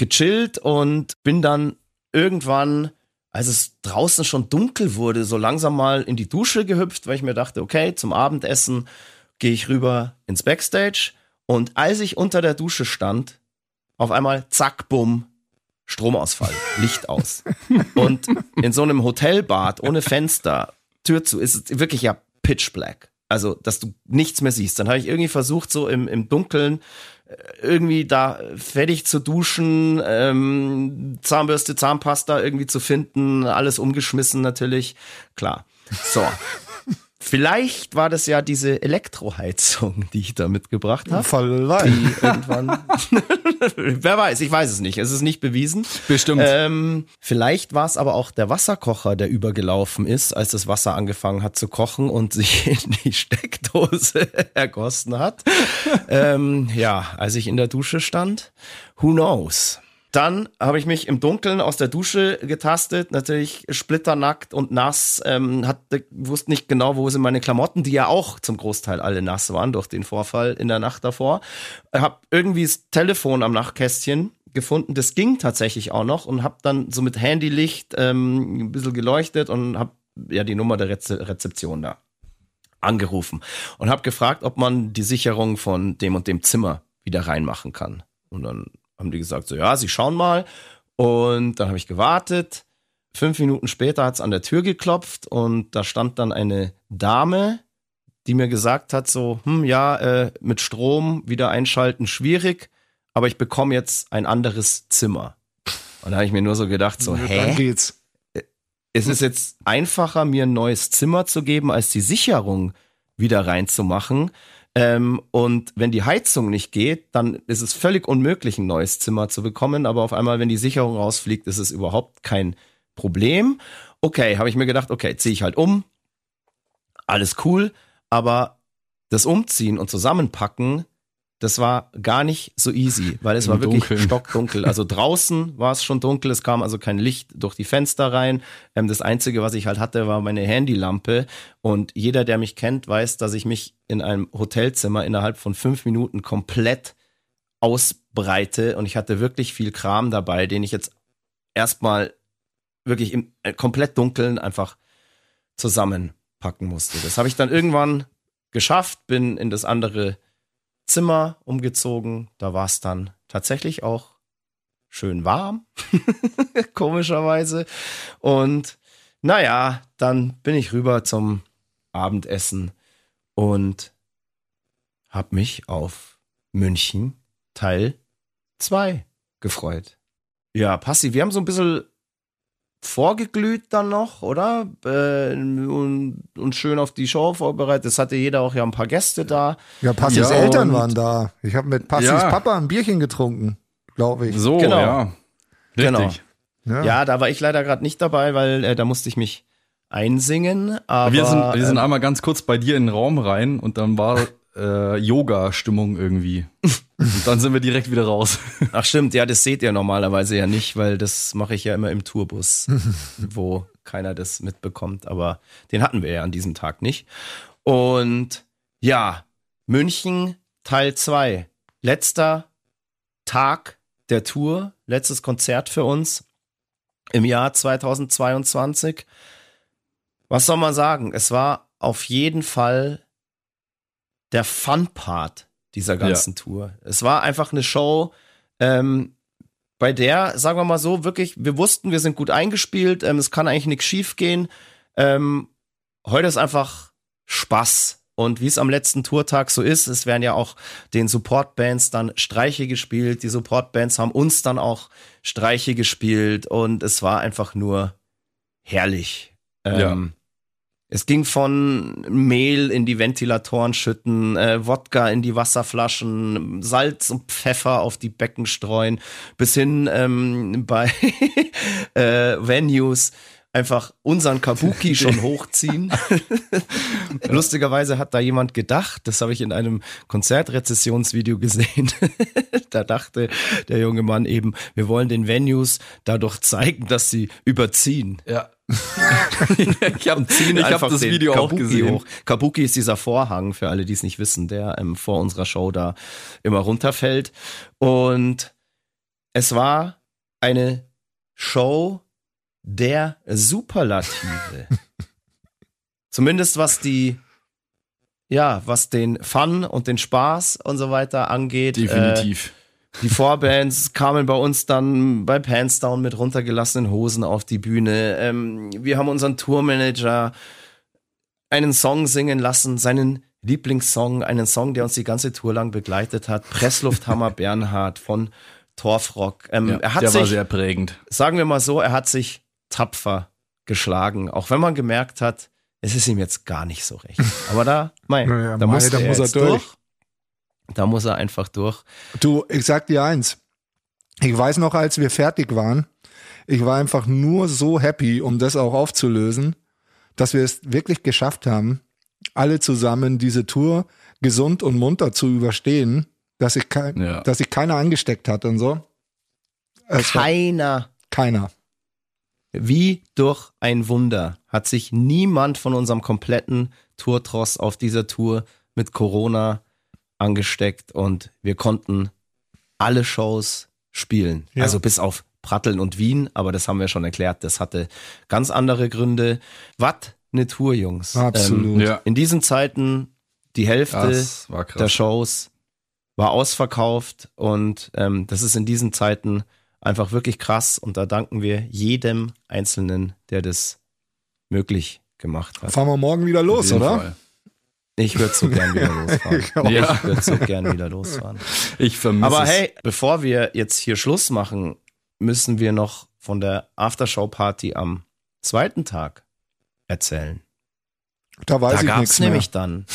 gechillt und bin dann irgendwann als es draußen schon dunkel wurde, so langsam mal in die Dusche gehüpft, weil ich mir dachte, okay, zum Abendessen gehe ich rüber ins Backstage. Und als ich unter der Dusche stand, auf einmal zack, bumm, Stromausfall, Licht aus. Und in so einem Hotelbad ohne Fenster, Tür zu, ist es wirklich ja pitch black. Also, dass du nichts mehr siehst. Dann habe ich irgendwie versucht, so im, im Dunkeln irgendwie da fertig zu duschen, ähm, Zahnbürste, Zahnpasta irgendwie zu finden, alles umgeschmissen natürlich, klar. So. Vielleicht war das ja diese Elektroheizung, die ich da mitgebracht habe. Vielleicht. irgendwann. Wer weiß, ich weiß es nicht. Es ist nicht bewiesen. Bestimmt. Ähm, vielleicht war es aber auch der Wasserkocher, der übergelaufen ist, als das Wasser angefangen hat zu kochen und sich in die Steckdose ergossen hat. ähm, ja, als ich in der Dusche stand. Who knows? Dann habe ich mich im Dunkeln aus der Dusche getastet, natürlich splitternackt und nass, ähm, hatte, wusste nicht genau, wo sind meine Klamotten, die ja auch zum Großteil alle nass waren durch den Vorfall in der Nacht davor. Hab irgendwie das Telefon am Nachtkästchen gefunden, das ging tatsächlich auch noch und hab dann so mit Handylicht ähm, ein bisschen geleuchtet und hab ja die Nummer der Reze Rezeption da angerufen und hab gefragt, ob man die Sicherung von dem und dem Zimmer wieder reinmachen kann. Und dann haben die gesagt, so ja, sie schauen mal. Und dann habe ich gewartet. Fünf Minuten später hat es an der Tür geklopft und da stand dann eine Dame, die mir gesagt hat, so, hm, ja, äh, mit Strom wieder einschalten schwierig, aber ich bekomme jetzt ein anderes Zimmer. Und da habe ich mir nur so gedacht, so, hä? Dann geht's. Es ist jetzt einfacher, mir ein neues Zimmer zu geben, als die Sicherung wieder reinzumachen. Ähm, und wenn die Heizung nicht geht, dann ist es völlig unmöglich, ein neues Zimmer zu bekommen. Aber auf einmal, wenn die Sicherung rausfliegt, ist es überhaupt kein Problem. Okay, habe ich mir gedacht, okay, ziehe ich halt um. Alles cool. Aber das Umziehen und Zusammenpacken, das war gar nicht so easy, weil es Im war wirklich Dunkeln. stockdunkel. Also draußen war es schon dunkel, es kam also kein Licht durch die Fenster rein. Ähm, das Einzige, was ich halt hatte, war meine Handylampe. Und jeder, der mich kennt, weiß, dass ich mich in einem Hotelzimmer innerhalb von fünf Minuten komplett ausbreite. Und ich hatte wirklich viel Kram dabei, den ich jetzt erstmal wirklich im äh, komplett dunkeln einfach zusammenpacken musste. Das habe ich dann irgendwann geschafft, bin in das andere Zimmer umgezogen. Da war es dann tatsächlich auch schön warm, komischerweise. Und naja, dann bin ich rüber zum Abendessen und habe mich auf München Teil 2 gefreut. Ja, Passi, wir haben so ein bisschen vorgeglüht dann noch, oder? Äh, und, und schön auf die Show vorbereitet. Es hatte jeder auch ja ein paar Gäste da. Ja, Passis Ja, Eltern waren da. Ich habe mit Passis Ja. Papa ein Bierchen getrunken, glaube ich. So, Genau. ja. Genau. Richtig. Ja. Ja, da war ich leider gerade nicht dabei, weil äh, da musste ich mich einsingen. Aber wir sind, wir sind ähm, einmal ganz kurz bei dir in den Raum rein und dann war äh, Yoga-Stimmung irgendwie. und dann sind wir direkt wieder raus. Ach stimmt, ja, das seht ihr normalerweise ja nicht, weil das mache ich ja immer im Tourbus, wo keiner das mitbekommt. Aber den hatten wir ja an diesem Tag nicht. Und ja, München Teil 2. Letzter Tag der Tour, letztes Konzert für uns im Jahr 2022. Was soll man sagen? Es war auf jeden Fall der Fun-Part dieser ganzen Tour. Es war einfach eine Show, ähm, bei der, sagen wir mal so, wirklich, wir wussten, wir sind gut eingespielt, ähm, es kann eigentlich nichts schief gehen. Ähm, heute ist einfach Spaß Und wie es am letzten Tourtag so ist, es werden ja auch den Supportbands dann Streiche gespielt. Die Supportbands haben uns dann auch Streiche gespielt und es war einfach nur herrlich. Ja. Ähm, es ging von Mehl in die Ventilatoren schütten, äh, Wodka in die Wasserflaschen, Salz und Pfeffer auf die Becken streuen, bis hin ähm, bei äh, Venues einfach unseren Kabuki schon hochziehen. Lustigerweise hat da jemand gedacht, das habe ich in einem Konzertrezessionsvideo gesehen. da dachte der junge Mann eben, wir wollen den Venues dadurch zeigen, dass sie überziehen. Ja. ich habe hab das Video auch Kabuki gesehen. hoch. Kabuki ist dieser Vorhang, für alle, die es nicht wissen, der ähm, vor unserer Show da immer runterfällt. Und es war eine Show der Superlative. Zumindest was die, ja, was den Fun und den Spaß und so weiter angeht. Äh, Definitiv. Die Vorbands kamen bei uns dann bei Pansdown mit runtergelassenen Hosen auf die Bühne. Ähm, wir haben unseren Tourmanager einen Song singen lassen, seinen Lieblingssong, einen Song, der uns die ganze Tour lang begleitet hat. Presslufthammer Bernhard von Torfrock. Ähm, ja, er hat der war sich, sehr prägend. sagen wir mal so, er hat sich tapfer geschlagen, auch wenn man gemerkt hat, es ist ihm jetzt gar nicht so recht. Aber da, mein, Naja, da, mei, da er muss er jetzt durch. Da muss er einfach durch. Du, ich sag dir eins. Ich weiß noch, als wir fertig waren, ich war einfach nur so happy, um das auch aufzulösen, dass wir es wirklich geschafft haben, alle zusammen diese Tour gesund und munter zu überstehen, dass sich kein, Ja. dass sich keiner angesteckt hat und so. Es Keiner keiner. Wie durch ein Wunder hat sich niemand von unserem kompletten Tourtross auf dieser Tour mit Corona angesteckt und wir konnten alle Shows spielen. Ja. Also bis auf Pratteln und Wien, aber das haben wir schon erklärt. Das hatte ganz andere Gründe. Was eine Tour, Jungs. Absolut. Ähm, Ja. in diesen Zeiten die Hälfte der. Shows war ausverkauft und ähm, das ist in diesen Zeiten einfach wirklich krass und da danken wir jedem Einzelnen, der das möglich gemacht hat. Fahren wir morgen wieder los, oder? Fall. Ich würde so gern wieder losfahren. Ich. Ja. Ich würde so gern wieder losfahren. Ich vermisse Aber es. hey, bevor wir jetzt hier Schluss machen, müssen wir noch von der Aftershow-Party am zweiten Tag erzählen. Da weiß da ich gab's nichts mehr. nämlich dann.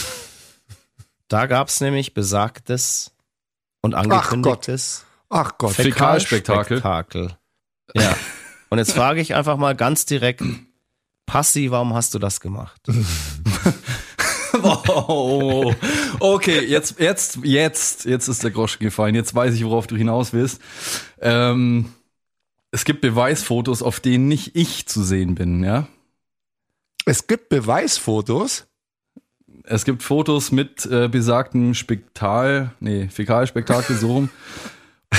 Da gab's nämlich besagtes und angekündigtes Ach Gott. Fäkalspektakel. Fäkalspektakel. Ja. Und jetzt frage ich einfach mal ganz direkt, Passi, warum hast du das gemacht? Wow. Okay, jetzt, jetzt, jetzt, jetzt ist der Groschen gefallen. Jetzt weiß ich, worauf du hinaus willst. Ähm, es gibt Beweisfotos, auf denen nicht ich zu sehen bin, ja. Es gibt Beweisfotos. Es gibt Fotos mit äh, besagtem Spektal, nee, Fäkalspektakel so rum.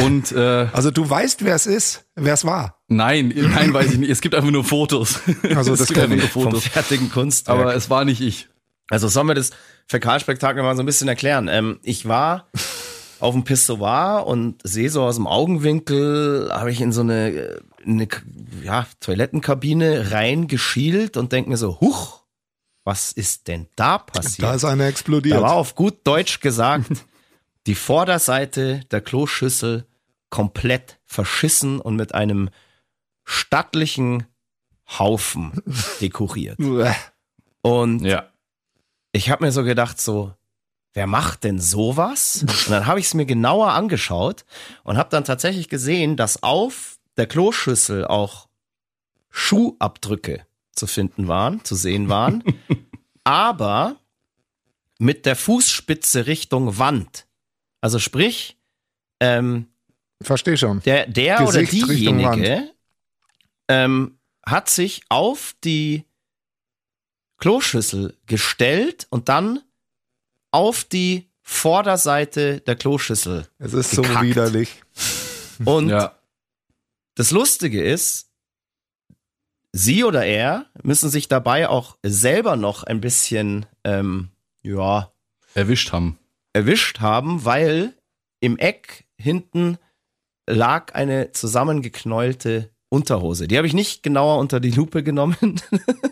Und äh, Also du weißt, wer es ist, wer es war. nein, nein, weiß ich nicht. Es gibt einfach nur Fotos. Also es das gibt einfach kenn nur ich Vom Fotos. fertigen Kunstwerk. Aber es war nicht ich. Also sollen wir das Fäkalspektakel mal so ein bisschen erklären? Ähm, ich war auf dem Pissoir und sehe so aus dem Augenwinkel, habe ich in so eine, äh, eine ja, Toilettenkabine reingeschielt und denke mir so, huch, was ist denn da passiert? Da ist einer explodiert. Da war auf gut Deutsch gesagt, die Vorderseite der Kloschüssel komplett verschissen und mit einem stattlichen Haufen dekoriert. Und Ja. Ich habe mir so gedacht, so, wer macht denn sowas? Und dann habe ich es mir genauer angeschaut und habe dann tatsächlich gesehen, dass auf der Kloschüssel auch Schuhabdrücke zu finden waren, zu sehen waren, aber mit der Fußspitze Richtung Wand. Also sprich, ähm, Versteh schon. der, der oder Gesicht diejenige ähm, hat sich auf die Kloschüssel gestellt und dann auf die Vorderseite der Kloschüssel. Es ist so gekackt. widerlich. Und Ja. das Lustige ist, sie oder er müssen sich dabei auch selber noch ein bisschen, ähm, ja, Erwischt haben. erwischt haben, weil im Eck hinten lag eine zusammengeknäulte Unterhose. Die habe ich nicht genauer unter die Lupe genommen,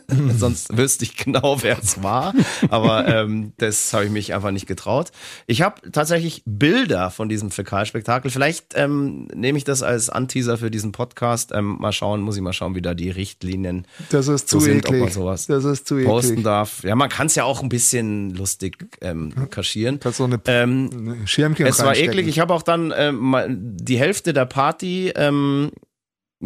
sonst wüsste ich genau, wer es war. Aber ähm, das habe ich mich einfach nicht getraut. Ich habe tatsächlich Bilder von diesem Fäkalspektakel. Vielleicht ähm, nehme ich das als Anteaser für diesen Podcast. Ähm, mal schauen, muss ich mal schauen, wie da die Richtlinien Das ist zu sind, eklig. ob man sowas das ist zu posten eklig. darf. Ja, man kann es ja auch ein bisschen lustig ähm, kaschieren. Kannst so eine, Ähm, eine Schirmchen es war eklig. Ich habe auch dann ähm, die Hälfte der Party ähm,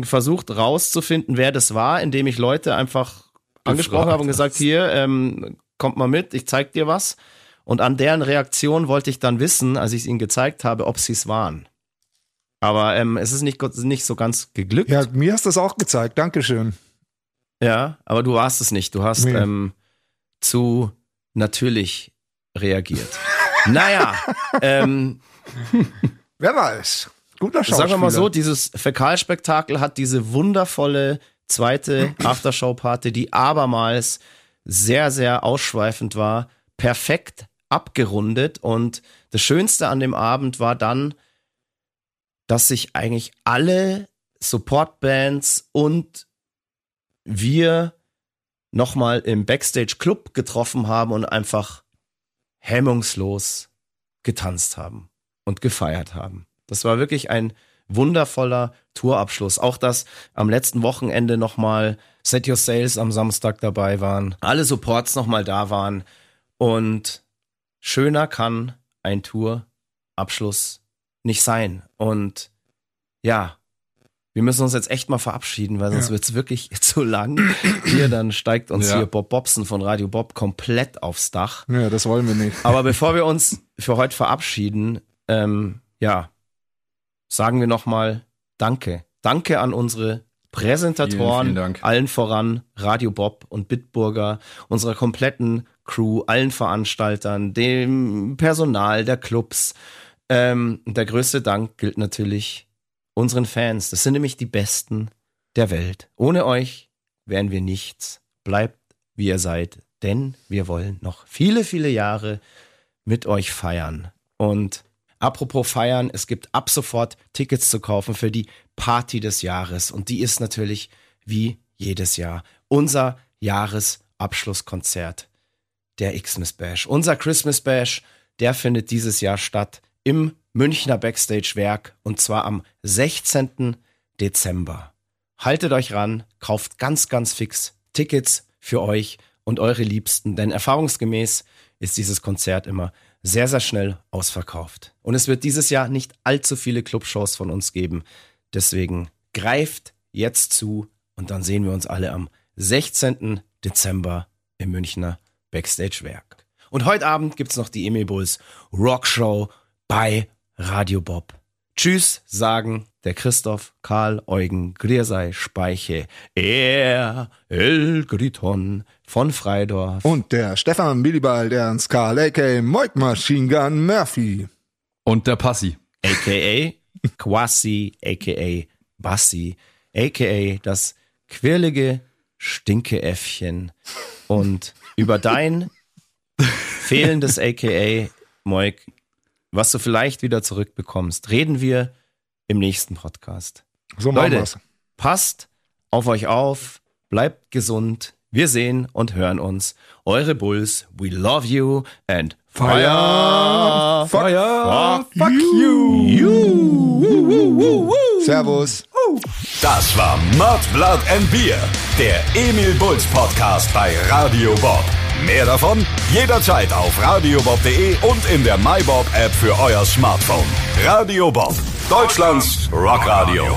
versucht rauszufinden, wer das war, indem ich Leute einfach angesprochen habe und gesagt, hier, ähm, kommt mal mit, ich zeig dir was. Und an deren Reaktion wollte ich dann wissen, als ich es ihnen gezeigt habe, ob sie es waren. Aber ähm, es ist nicht, nicht so ganz geglückt. Ja, mir hast du das auch gezeigt. Dankeschön. Ja, aber du warst es nicht. Du hast Nee. ähm, zu natürlich reagiert. naja, ähm, Wer weiß. Guter Schauspieler. sagen wir mal so, dieses Fäkalspektakel hat diese wundervolle zweite Aftershow-Party, die abermals sehr, sehr ausschweifend war, perfekt abgerundet. Und das Schönste an dem Abend war dann, dass sich eigentlich alle Supportbands und wir nochmal im Backstage Club getroffen haben und einfach hemmungslos getanzt haben und gefeiert haben. Das war wirklich ein wundervoller Tourabschluss. Auch dass am letzten Wochenende nochmal Set Your Sales am Samstag dabei waren, alle Supports nochmal da waren und schöner kann ein Tourabschluss nicht sein. Und ja, wir müssen uns jetzt echt mal verabschieden, weil sonst Ja. wird's wirklich zu lang. Hier, dann steigt uns Ja. hier Bob Bobson von Radio Bob komplett aufs Dach. Ja, das wollen wir nicht. Aber bevor wir uns für heute verabschieden, ähm, ja, sagen wir nochmal Danke. Danke an unsere Präsentatoren, Vielen, vielen Dank. allen voran Radio Bob und Bitburger, unserer kompletten Crew, allen Veranstaltern, dem Personal der Clubs. Ähm, der größte Dank gilt natürlich unseren Fans. Das sind nämlich die Besten der Welt. Ohne euch wären wir nichts. Bleibt, wie ihr seid, denn wir wollen noch viele, viele Jahre mit euch feiern. Und apropos feiern, es gibt ab sofort Tickets zu kaufen für die Party des Jahres. Und die ist natürlich wie jedes Jahr unser Jahresabschlusskonzert, der Xmas Bash. Unser Christmas Bash, der findet dieses Jahr statt im Münchner Backstage-Werk und zwar am 16. Dezember. Haltet euch ran, kauft ganz, ganz fix Tickets für euch und eure Liebsten, denn erfahrungsgemäß ist dieses Konzert immer sehr, sehr schnell ausverkauft. Und es wird dieses Jahr nicht allzu viele Clubshows von uns geben. Deswegen greift jetzt zu und dann sehen wir uns alle am 16. Dezember im Münchner Backstage-Werk. Und heute Abend gibt's noch die Emil Bulls Rockshow bei Radio Bob. Tschüss, sagen der Christoph, Karl, Eugen, Griersei, Speiche, er, El Griton von Freidorf. Und der Stefan Billibald Ernst Karl, a.k.a. Moik Machine Gun Murphy. Und der Passi. aka Quasi, aka Bassi, aka das quirlige Stinkeäffchen. Und über dein fehlendes aka, Moik, was du vielleicht wieder zurückbekommst, reden wir im nächsten Podcast. So machen Leute, wir's. passt auf euch auf, bleibt gesund. Wir sehen und hören uns. Eure Bulls, we love you and fire, Fuck, fire, fuck you. Servus. Das war Mud, Blood and Beer, der Emil Bulls Podcast bei Radio Bob. Mehr davon jederzeit auf radiobob.de und in der MyBob App für euer Smartphone. Radio Bob, Deutschlands Rockradio.